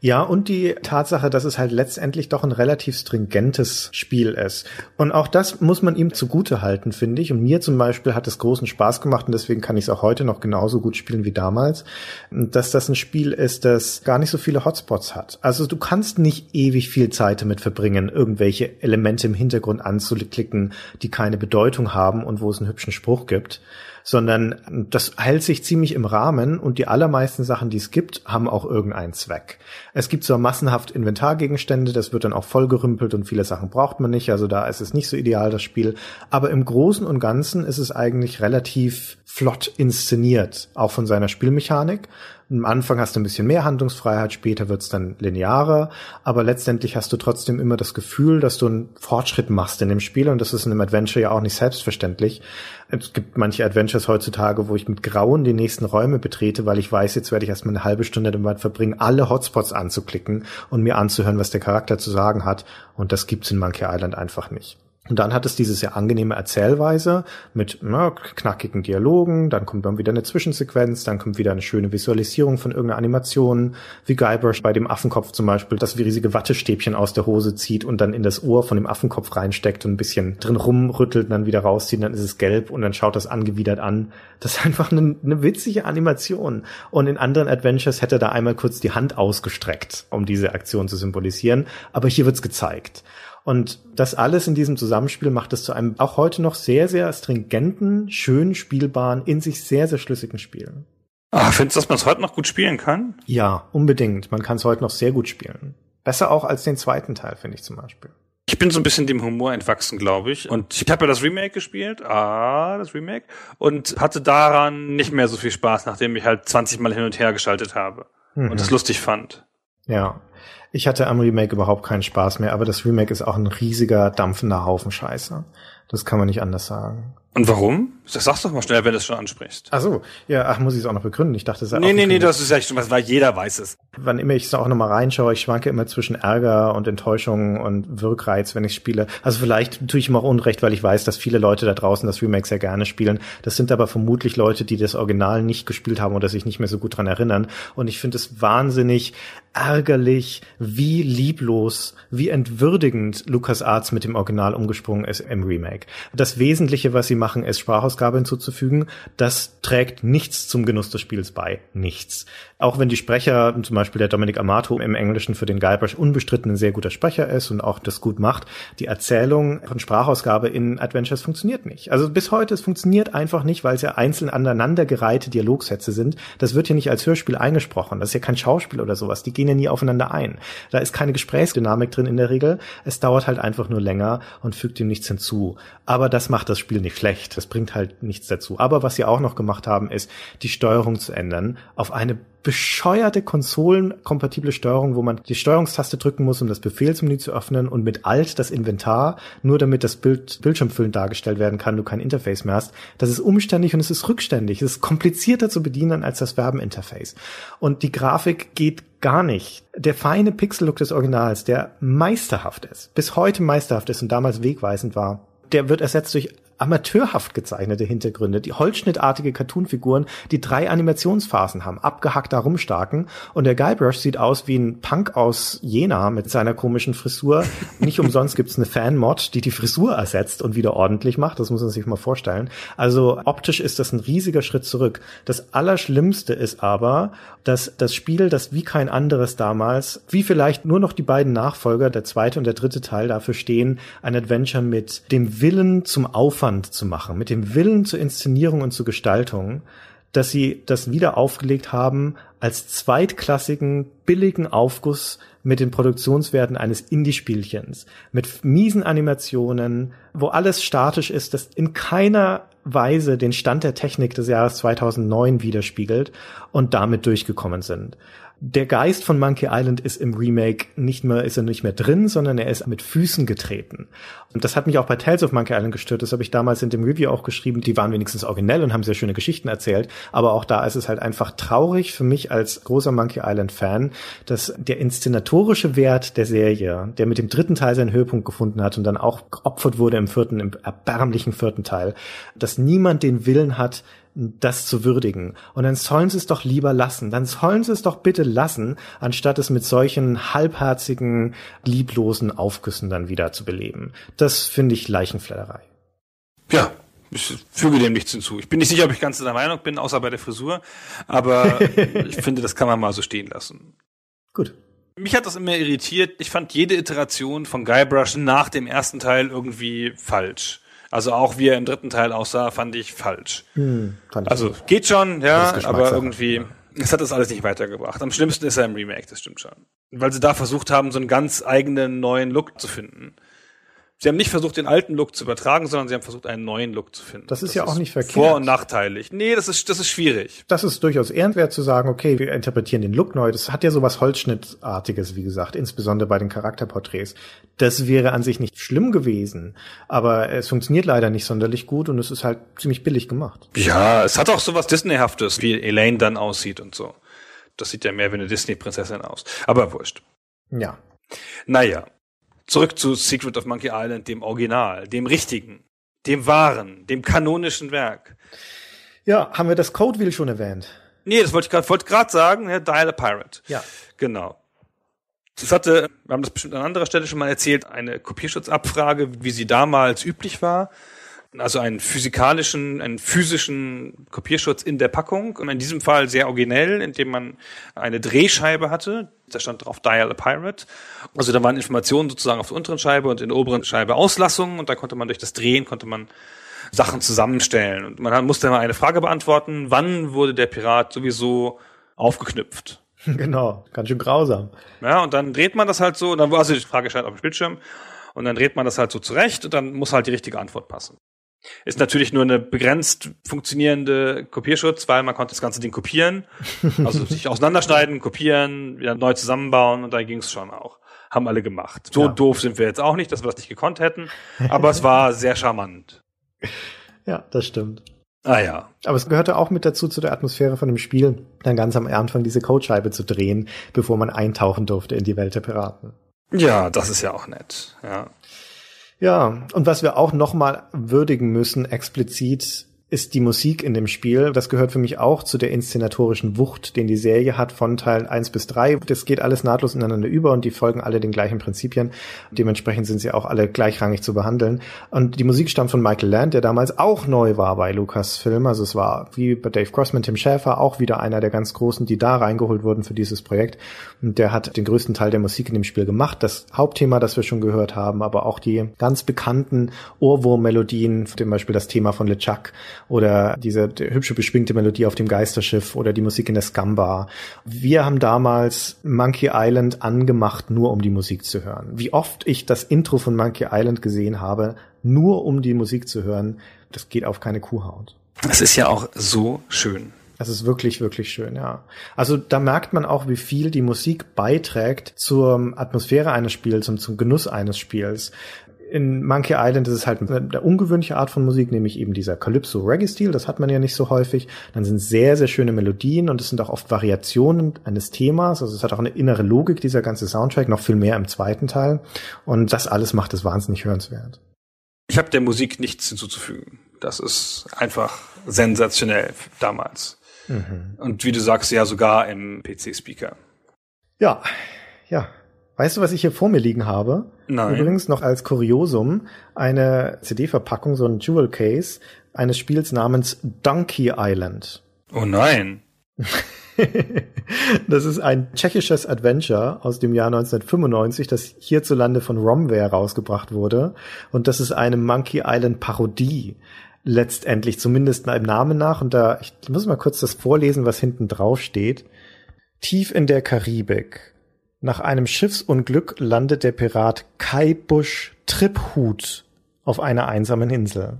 Ja, und die Tatsache, dass es halt letztendlich doch ein relativ stringentes Spiel ist. Und auch das muss man ihm zugute halten, finde ich. Und mir zum Beispiel hat es großen Spaß gemacht und deswegen kann ich es auch heute noch genauso gut spielen wie damals, dass das ein Spiel ist, das gar nicht so viele Hotspots hat. Also du kannst nicht ewig viel Zeit damit verbringen, irgendwelche Elemente im Hintergrund anzuklicken, die keine Bedeutung haben und wo es einen hübschen Spruch gibt sondern das hält sich ziemlich im Rahmen und die allermeisten Sachen, die es gibt, haben auch irgendeinen Zweck. Es gibt zwar massenhaft Inventargegenstände, das wird dann auch vollgerümpelt und viele Sachen braucht man nicht, also da ist es nicht so ideal, das Spiel, aber im Großen und Ganzen ist es eigentlich relativ flott inszeniert, auch von seiner Spielmechanik am Anfang hast du ein bisschen mehr Handlungsfreiheit, später wird's dann linearer, aber letztendlich hast du trotzdem immer das Gefühl, dass du einen Fortschritt machst in dem Spiel und das ist in einem Adventure ja auch nicht selbstverständlich. Es gibt manche Adventures heutzutage, wo ich mit Grauen die nächsten Räume betrete, weil ich weiß, jetzt werde ich erstmal eine halbe Stunde damit verbringen, alle Hotspots anzuklicken und mir anzuhören, was der Charakter zu sagen hat und das gibt's in Monkey Island einfach nicht. Und dann hat es diese sehr angenehme Erzählweise mit na, knackigen Dialogen, dann kommt dann wieder eine Zwischensequenz, dann kommt wieder eine schöne Visualisierung von irgendeiner Animation, wie Guybrush bei dem Affenkopf zum Beispiel, das wie riesige Wattestäbchen aus der Hose zieht und dann in das Ohr von dem Affenkopf reinsteckt und ein bisschen drin rumrüttelt und dann wieder rauszieht, dann ist es gelb und dann schaut das angewidert an. Das ist einfach eine, eine witzige Animation. Und in anderen Adventures hätte er da einmal kurz die Hand ausgestreckt, um diese Aktion zu symbolisieren, aber hier wird's gezeigt. Und das alles in diesem Zusammenspiel macht es zu einem auch heute noch sehr, sehr stringenten, schön spielbaren, in sich sehr, sehr schlüssigen Spiel. Ah, findest du, dass man es heute noch gut spielen kann? Ja, unbedingt. Man kann es heute noch sehr gut spielen. Besser auch als den zweiten Teil, finde ich zum Beispiel. Ich bin so ein bisschen dem Humor entwachsen, glaube ich. Und ich habe ja das Remake gespielt, ah, das Remake, und hatte daran nicht mehr so viel Spaß, nachdem ich halt 20 Mal hin und her geschaltet habe mhm. und es lustig fand. Ja, ich hatte am Remake überhaupt keinen Spaß mehr, aber das Remake ist auch ein riesiger, dampfender Haufen Scheiße. Das kann man nicht anders sagen. Und warum? Das sagst doch mal schnell, wenn du es schon ansprichst. Ach so, ja, ach, muss ich es auch noch begründen? Ich dachte, es sei Nee, nee, nee, das ist ja schon was, weil jeder weiß es. Wann immer ich es auch nochmal reinschaue, ich schwanke immer zwischen Ärger und Enttäuschung und Wirkreiz, wenn ich spiele. Also vielleicht tue ich ihm auch Unrecht, weil ich weiß, dass viele Leute da draußen das Remake sehr gerne spielen. Das sind aber vermutlich Leute, die das Original nicht gespielt haben oder sich nicht mehr so gut dran erinnern. Und ich finde es wahnsinnig ärgerlich, wie lieblos, wie entwürdigend Lukas Arts mit dem Original umgesprungen ist im Remake. Das Wesentliche, was sie machen, ist Sprachausgabe hinzuzufügen. Das trägt nichts zum Genuss des Spiels bei. Nichts. Auch wenn die Sprecher, zum Beispiel der Dominic Amato im Englischen für den Guybrush unbestritten ein sehr guter Sprecher ist und auch das gut macht, die Erzählung von Sprachausgabe in Adventures funktioniert nicht. Also bis heute, es funktioniert einfach nicht, weil es ja einzeln aneinandergereihte Dialogsätze sind. Das wird hier nicht als Hörspiel eingesprochen. Das ist ja kein Schauspiel oder sowas. Die gehen ja nie aufeinander ein. Da ist keine Gesprächsdynamik drin in der Regel. Es dauert halt einfach nur länger und fügt ihm nichts hinzu. Aber das macht das Spiel nicht schlecht. Das bringt halt nichts dazu. Aber was sie auch noch gemacht haben, ist, die Steuerung zu ändern auf eine bescheuerte konsolenkompatible Steuerung, wo man die Steuerungstaste drücken muss, um das Befehlsmenü zu öffnen und mit Alt das Inventar, nur damit das Bild bildschirmfüllend dargestellt werden kann, du kein Interface mehr hast. Das ist umständlich und es ist rückständig. Es ist komplizierter zu bedienen als das Verbeninterface. Und die Grafik geht gar nicht. Der feine Pixel-Look des Originals, der meisterhaft ist, bis heute meisterhaft ist und damals wegweisend war, der wird ersetzt durch amateurhaft gezeichnete Hintergründe, die holzschnittartige Cartoonfiguren, die drei Animationsphasen haben, abgehackt da rumstarken und der Guybrush sieht aus wie ein Punk aus Jena mit seiner komischen Frisur. Nicht umsonst gibt's eine Fan-Mod, die die Frisur ersetzt und wieder ordentlich macht, das muss man sich mal vorstellen. Also optisch ist das ein riesiger Schritt zurück. Das Allerschlimmste ist aber, dass das Spiel, das wie kein anderes damals, wie vielleicht nur noch die beiden Nachfolger, der zweite und der dritte Teil dafür stehen, ein Adventure mit dem Willen zum Aufwand Aufwand zu machen, mit dem Willen zur Inszenierung und zur Gestaltung, dass sie das wieder aufgelegt haben als zweitklassigen, billigen Aufguss mit den Produktionswerten eines Indie-Spielchens, mit miesen Animationen, wo alles statisch ist, das in keiner Weise den Stand der Technik des Jahres 2009 widerspiegelt und damit durchgekommen sind. Der Geist von Monkey Island ist im Remake nicht mehr, ist er nicht mehr drin, sondern er ist mit Füßen getreten. Und das hat mich auch bei Tales of Monkey Island gestört. Das habe ich damals in dem Review auch geschrieben. Die waren wenigstens originell und haben sehr schöne Geschichten erzählt. Aber auch da ist es halt einfach traurig für mich als großer Monkey Island Fan, dass der inszenatorische Wert der Serie, der mit dem dritten Teil seinen Höhepunkt gefunden hat und dann auch geopfert wurde im vierten, im erbärmlichen vierten Teil, dass niemand den Willen hat, das zu würdigen. Und dann sollen sie es doch lieber lassen. Dann sollen sie es doch bitte lassen, anstatt es mit solchen halbherzigen, lieblosen Aufgüssen dann wieder zu beleben. Das finde ich Leichenfledderei. Ja, ich füge dem nichts hinzu. Ich bin nicht sicher, ob ich ganz der Meinung bin, außer bei der Frisur. Aber *laughs* ich finde, das kann man mal so stehen lassen. Gut. Mich hat das immer irritiert. Ich fand jede Iteration von Guybrush nach dem ersten Teil irgendwie falsch. Also auch wie er im dritten Teil aussah, fand ich falsch. Hm, fand ich also geht schon, ja, aber irgendwie, es hat das alles nicht weitergebracht. Am schlimmsten ist er im Remake, das stimmt schon. Weil sie da versucht haben, so einen ganz eigenen neuen Look zu finden. Sie haben nicht versucht, den alten Look zu übertragen, sondern sie haben versucht, einen neuen Look zu finden. Das ist das ja auch nicht verkehrt. Vor- und nachteilig. Nee, das ist, das ist schwierig. Das ist durchaus ehrenwert zu sagen, okay, wir interpretieren den Look neu. Das hat ja sowas Holzschnittartiges, wie gesagt, insbesondere bei den Charakterporträts. Das wäre an sich nicht schlimm gewesen, aber es funktioniert leider nicht sonderlich gut und es ist halt ziemlich billig gemacht. Ja, es hat auch sowas Disneyhaftes, wie Elaine dann aussieht und so. Das sieht ja mehr wie eine Disney-Prinzessin aus. Aber wurscht. Ja. Naja, Zurück zu Secret of Monkey Island, dem Original, dem richtigen, dem wahren, dem kanonischen Werk. Ja, haben wir das Code Wheel schon erwähnt? Nee, das wollte ich gerade wollte gerade sagen, ja, Dial a Pirate. Ja. Genau. Das hatte, wir haben das bestimmt an anderer Stelle schon mal erzählt, eine Kopierschutzabfrage, wie sie damals üblich war. Also einen physikalischen, einen physischen Kopierschutz in der Packung. Und in diesem Fall sehr originell, indem man eine Drehscheibe hatte. Da stand drauf Dial a Pirate. Also da waren Informationen sozusagen auf der unteren Scheibe und in der oberen Scheibe Auslassungen. Und da konnte man durch das Drehen, konnte man Sachen zusammenstellen. Und man musste mal eine Frage beantworten. Wann wurde der Pirat sowieso aufgeknüpft? *laughs* Genau, ganz schön grausam. Ja, und dann dreht man das halt so, und dann war also die Frage stand auf dem Bildschirm, und dann dreht man das halt so zurecht und dann muss halt die richtige Antwort passen. Ist natürlich nur eine begrenzt funktionierende Kopierschutz, weil man konnte das ganze Ding kopieren, *laughs* also sich auseinanderschneiden, kopieren, wieder neu zusammenbauen und da ging's schon auch. Haben alle gemacht. So ja. doof sind wir jetzt auch nicht, dass wir das nicht gekonnt hätten, aber es war sehr charmant. Ja, das stimmt. Ah ja. Aber es gehörte auch mit dazu zu der Atmosphäre von dem Spiel, dann ganz am Anfang diese Codescheibe zu drehen, bevor man eintauchen durfte in die Welt der Piraten. Ja, das ist ja auch nett. Ja. Ja, und was wir auch nochmal würdigen müssen, explizit, ist die Musik in dem Spiel. Das gehört für mich auch zu der inszenatorischen Wucht, den die Serie hat von Teil 1 bis 3. Das geht alles nahtlos ineinander über und die folgen alle den gleichen Prinzipien. Dementsprechend sind sie auch alle gleichrangig zu behandeln. Und die Musik stammt von Michael Land, der damals auch neu war bei Lucasfilm. Also es war wie bei Dave Crossman, Tim Schäfer auch wieder einer der ganz großen, die da reingeholt wurden für dieses Projekt. Und der hat den größten Teil der Musik in dem Spiel gemacht. Das Hauptthema, das wir schon gehört haben, aber auch die ganz bekannten Ohrwurm-Melodien, zum Beispiel das Thema von LeChuck oder diese hübsche beschwingte Melodie auf dem Geisterschiff oder die Musik in der Scumbar. Wir haben damals Monkey Island angemacht, nur um die Musik zu hören. Wie oft ich das Intro von Monkey Island gesehen habe, nur um die Musik zu hören, das geht auf keine Kuhhaut. Das ist ja auch so schön. Das ist wirklich, wirklich schön, ja. Also da merkt man auch, wie viel die Musik beiträgt zur Atmosphäre eines Spiels und zum Genuss eines Spiels in Monkey Island ist es halt eine ungewöhnliche Art von Musik, nämlich eben dieser Calypso-Reggae-Stil, das hat man ja nicht so häufig. Dann sind sehr, sehr schöne Melodien und es sind auch oft Variationen eines Themas, also es hat auch eine innere Logik, dieser ganze Soundtrack, noch viel mehr im zweiten Teil. Und das alles macht es wahnsinnig hörenswert. Ich habe der Musik nichts hinzuzufügen. Das ist einfach sensationell damals. Mhm. Und wie du sagst, ja sogar im PC-Speaker. Ja, ja. Weißt du, was ich hier vor mir liegen habe? Nein. Übrigens noch als Kuriosum eine CD-Verpackung, so ein Jewel Case eines Spiels namens Donkey Island. Oh nein. *laughs* das ist ein tschechisches Adventure aus dem Jahr 1995, das hierzulande von Romware rausgebracht wurde. Und das ist eine Monkey Island Parodie. Letztendlich, zumindest im Namen nach. Und da, ich muss mal kurz das vorlesen, was hinten drauf steht. Tief in der Karibik nach einem Schiffsunglück landet der Pirat Kai Busch Tripphut auf einer einsamen Insel.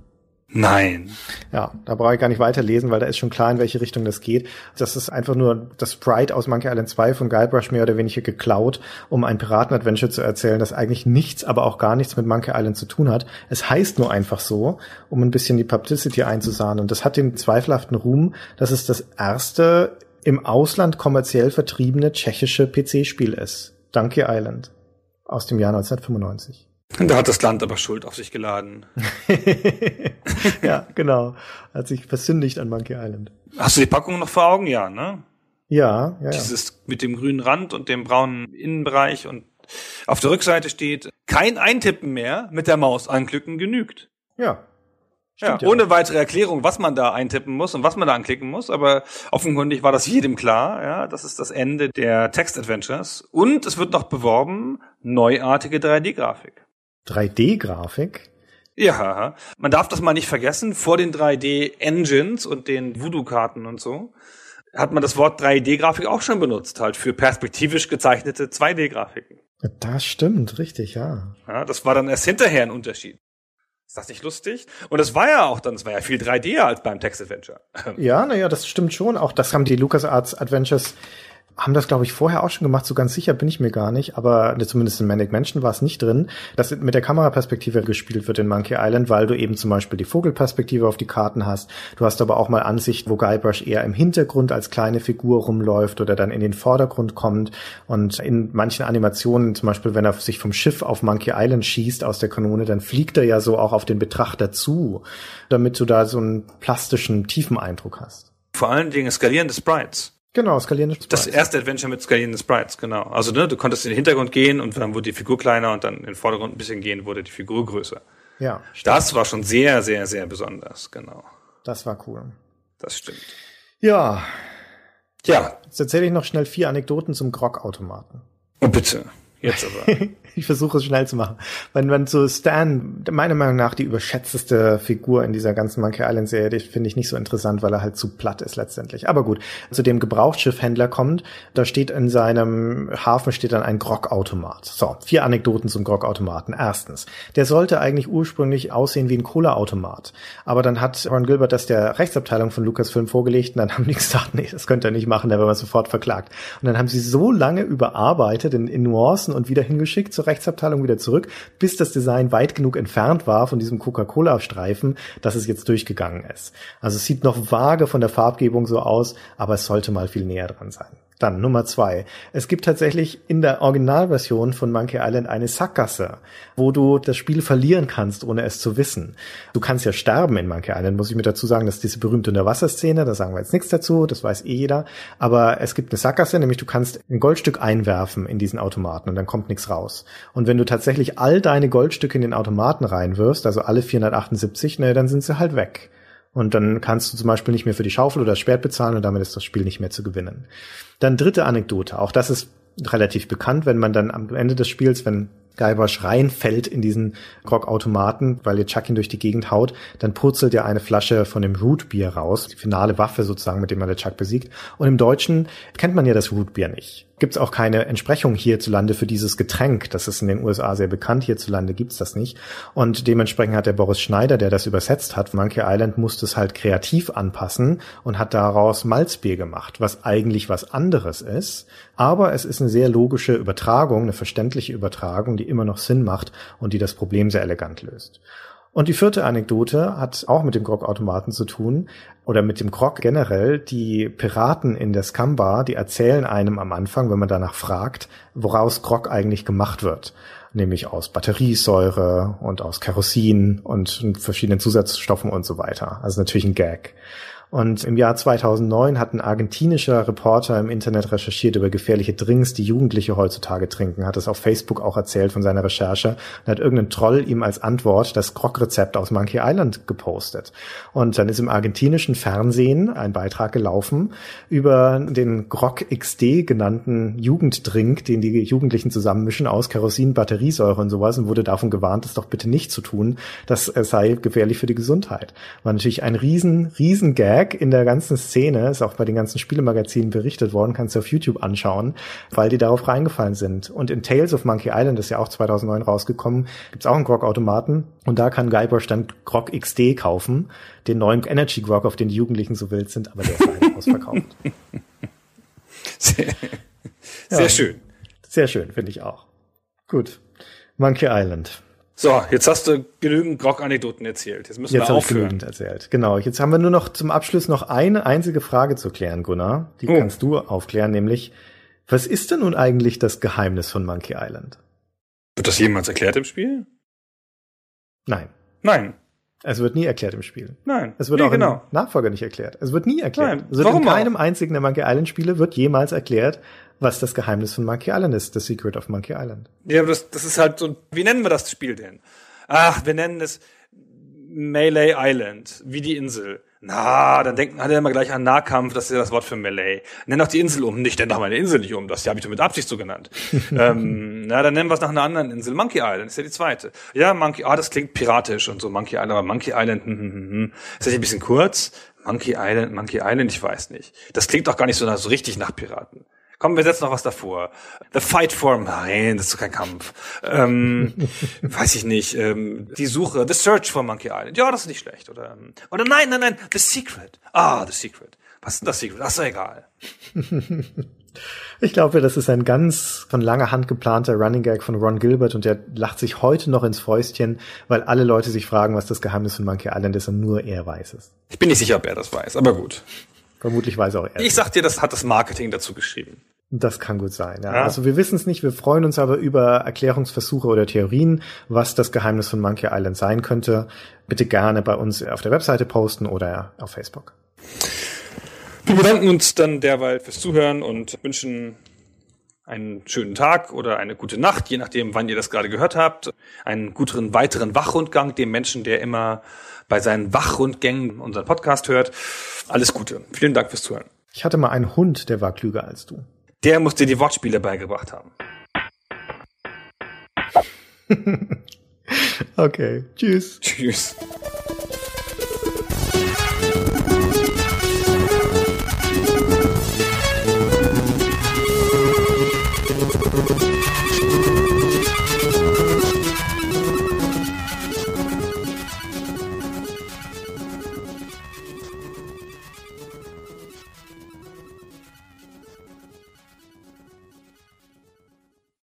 Nein. Ja, da brauche ich gar nicht weiterlesen, weil da ist schon klar, in welche Richtung das geht. Das ist einfach nur das Sprite aus Monkey Island 2 von Guybrush mehr oder weniger geklaut, um ein Piraten-Adventure zu erzählen, das eigentlich nichts, aber auch gar nichts mit Monkey Island zu tun hat. Es heißt nur einfach so, um ein bisschen die Publicity einzusahnen. Und das hat den zweifelhaften Ruhm, dass es das erste im Ausland kommerziell vertriebene tschechische PC-Spiel ist. Donkey Island aus dem Jahr 1995. Da hat das Land aber Schuld auf sich geladen. *laughs* ja, genau. Hat sich versündigt an Monkey Island. Hast du die Packung noch vor Augen? Ja, ne? Ja, ja, ja. Dieses mit dem grünen Rand und dem braunen Innenbereich und auf der Rückseite steht, kein Eintippen mehr, mit der Maus anklicken genügt. Ja. Ja, Stimmt ja. ohne weitere Erklärung, was man da eintippen muss und was man da anklicken muss, aber offenkundig war das jedem klar, ja, das ist das Ende der Text-Adventures und es wird noch beworben, neuartige 3D-Grafik. 3D-Grafik? Ja, man darf das mal nicht vergessen, vor den 3D-Engines und den Voodoo-Karten und so hat man das Wort 3D-Grafik auch schon benutzt, halt für perspektivisch gezeichnete 2D-Grafiken. Das stimmt, richtig, ja. Ja, das war dann erst hinterher ein Unterschied. Ist das nicht lustig? Und es war ja auch dann, es war ja viel 3D als beim Text-Adventure. Ja, naja, das stimmt schon. Auch das haben die LucasArts Adventures haben das, glaube ich, vorher auch schon gemacht. So ganz sicher bin ich mir gar nicht. Aber zumindest in Manic Mansion war es nicht drin, dass mit der Kameraperspektive gespielt wird in Monkey Island, weil du eben zum Beispiel die Vogelperspektive auf die Karten hast. Du hast aber auch mal Ansicht, wo Guybrush eher im Hintergrund als kleine Figur rumläuft oder dann in den Vordergrund kommt. Und in manchen Animationen, zum Beispiel, wenn er sich vom Schiff auf Monkey Island schießt aus der Kanone, dann fliegt er ja so auch auf den Betrachter zu, damit du da so einen plastischen, tiefen Eindruck hast. Vor allen Dingen skalierende Sprites. Genau, skalierende Sprites. Das erste Adventure mit skalierenden Sprites, genau. Also ne, du konntest in den Hintergrund gehen und dann wurde die Figur kleiner und dann in den Vordergrund ein bisschen gehen, wurde die Figur größer. Ja. Stimmt. Das war schon sehr, sehr, sehr besonders, genau. Das war cool. Das stimmt. Ja. Ja. Jetzt erzähle ich noch schnell vier Anekdoten zum Grog-Automaten. Oh, bitte. Jetzt aber. *laughs* ich versuche es schnell zu machen. Wenn man so Stan, meiner Meinung nach die überschätzteste Figur in dieser ganzen Monkey Island Serie, finde ich nicht so interessant, weil er halt zu platt ist letztendlich. Aber gut, zu dem Gebrauchsschiffhändler kommt, da steht in seinem Hafen steht dann ein Grog-Automat. So, vier Anekdoten zum Grog-Automaten. Erstens, der sollte eigentlich ursprünglich aussehen wie ein Cola-Automat. Aber dann hat Ron Gilbert das der Rechtsabteilung von Lucasfilm vorgelegt und dann haben die gesagt, nee, das könnt ihr nicht machen, da werden wir sofort verklagt. Und dann haben sie so lange überarbeitet in, in Nuancen und wieder hingeschickt zur Rechtsabteilung wieder zurück, bis das Design weit genug entfernt war von diesem Coca-Cola-Streifen, dass es jetzt durchgegangen ist. Also es sieht noch vage von der Farbgebung so aus, aber es sollte mal viel näher dran sein. Dann Nummer zwei. Es gibt tatsächlich in der Originalversion von Monkey Island eine Sackgasse, wo du das Spiel verlieren kannst, ohne es zu wissen. Du kannst ja sterben in Monkey Island, muss ich mir dazu sagen, das ist diese berühmte Unterwasserszene, da sagen wir jetzt nichts dazu, das weiß eh jeder. Aber es gibt eine Sackgasse, nämlich du kannst ein Goldstück einwerfen in diesen Automaten und dann kommt nichts raus. Und wenn du tatsächlich all deine Goldstücke in den Automaten reinwirfst, also alle 478, ne, dann sind sie halt weg. Und dann kannst du zum Beispiel nicht mehr für die Schaufel oder das Schwert bezahlen und damit ist das Spiel nicht mehr zu gewinnen. Dann dritte Anekdote. Auch das ist relativ bekannt, wenn man dann am Ende des Spiels, wenn Guybrush reinfällt in diesen Grog-Automaten, weil ihr Chuck ihn durch die Gegend haut, dann purzelt ja eine Flasche von dem Rootbier raus, die finale Waffe sozusagen, mit dem man der Chuck besiegt. Und im Deutschen kennt man ja das Rootbier nicht. Gibt es auch keine Entsprechung hierzulande für dieses Getränk. Das ist in den USA sehr bekannt. Hierzulande gibt's das nicht. Und dementsprechend hat der Boris Schneider, der das übersetzt hat, Monkey Island musste es halt kreativ anpassen und hat daraus Malzbier gemacht, was eigentlich was anderes ist. Aber es ist eine sehr logische Übertragung, eine verständliche Übertragung, die immer noch Sinn macht und die das Problem sehr elegant löst. Und die vierte Anekdote hat auch mit dem Grog-Automaten zu tun oder mit dem Grog generell. Die Piraten in der Scumbar, die erzählen einem am Anfang, wenn man danach fragt, woraus Grog eigentlich gemacht wird. Nämlich aus Batteriesäure und aus Kerosin und verschiedenen Zusatzstoffen und so weiter. Also natürlich ein Gag. Und im Jahr 2009 hat ein argentinischer Reporter im Internet recherchiert über gefährliche Drinks, die Jugendliche heutzutage trinken, hat es auf Facebook auch erzählt von seiner Recherche und hat irgendein Troll ihm als Antwort das Grog-Rezept aus Monkey Island gepostet. Und dann ist im argentinischen Fernsehen ein Beitrag gelaufen über den Grog XD genannten Jugenddrink, den die Jugendlichen zusammenmischen aus Kerosin, Batteriesäure und sowas und wurde davon gewarnt, das doch bitte nicht zu tun. Das sei gefährlich für die Gesundheit. War natürlich ein riesen, riesen Gag Gag in der ganzen Szene, ist auch bei den ganzen Spielemagazinen berichtet worden, kannst du auf YouTube anschauen, weil die darauf reingefallen sind. Und in Tales of Monkey Island ist ja auch 2009 rausgekommen, gibt's auch einen Grog-Automaten und da kann Guybrush dann Grog XD kaufen, den neuen Energy Grog, auf den die Jugendlichen so wild sind, aber der ist leider *laughs* ausverkauft. Sehr, sehr Ja. schön. Sehr schön, finde ich auch. Gut. Monkey Island. So, jetzt hast du genügend Grog-Anekdoten erzählt. Jetzt müssen Jetzt wir aufhören. genügend erzählt. Genau. Jetzt haben wir nur noch zum Abschluss noch eine einzige Frage zu klären, Gunnar. Die Oh. kannst du aufklären, nämlich, was ist denn nun eigentlich das Geheimnis von Monkey Island? Wird das jemals erklärt im Spiel? Nein. Nein. Es wird nie erklärt im Spiel. Nein. Es wird nee, auch genau. im Nachfolger nicht erklärt. Es wird nie erklärt. Nein, Es wird warum in keinem auch? einzigen der Monkey Island Spiele wird jemals erklärt, was das Geheimnis von Monkey Island ist. The Secret of Monkey Island. Ja, aber das, das ist halt so, wie nennen wir das Spiel denn? Ach, wir nennen es Melee Island, wie die Insel. Na, dann denken alle immer gleich an Nahkampf, das ist ja das Wort für Melee. Nenn doch die Insel um. Nicht, nenn doch meine Insel nicht um. Das habe ich doch mit Absicht so genannt. *laughs* ähm, na, dann nennen wir es nach einer anderen Insel. Monkey Island ist ja die zweite. Ja, Monkey, ah, das klingt piratisch und so Monkey Island, aber Monkey Island, hm, hm, hm, hm. Ist das nicht ein bisschen kurz? Monkey Island, Monkey Island, ich weiß nicht. Das klingt doch gar nicht so, so richtig nach Piraten. Komm, wir setzen noch was davor. The Fight for, nein, das ist doch kein Kampf. Ähm, *laughs* weiß ich nicht. Ähm, die Suche, The Search for Monkey Island. Ja, das ist nicht schlecht. Oder, oder nein, nein, nein, The Secret. Ah, The Secret. Was ist denn das Secret? Ach, ist doch egal. Ich glaube, das ist ein ganz von langer Hand geplanter Running Gag von Ron Gilbert und der lacht sich heute noch ins Fäustchen, weil alle Leute sich fragen, was das Geheimnis von Monkey Island ist und nur er weiß es. Ich bin nicht sicher, ob er das weiß, aber gut. Vermutlich weiß auch er. Ich sag dir, das hat das Marketing dazu geschrieben. Das kann gut sein. Ja. Ja. Also wir wissen es nicht, wir freuen uns aber über Erklärungsversuche oder Theorien, was das Geheimnis von Monkey Island sein könnte. Bitte gerne bei uns auf der Webseite posten oder auf Facebook. Wir bedanken uns dann derweil fürs Zuhören und wünschen einen schönen Tag oder eine gute Nacht, je nachdem, wann ihr das gerade gehört habt. Einen guten weiteren Wachrundgang dem Menschen, der immer bei seinen Wachrundgängen unseren Podcast hört. Alles Gute. Vielen Dank fürs Zuhören. Ich hatte mal einen Hund, der war klüger als du. Der muss dir die Wortspiele beigebracht haben. *laughs* Okay, tschüss. Tschüss.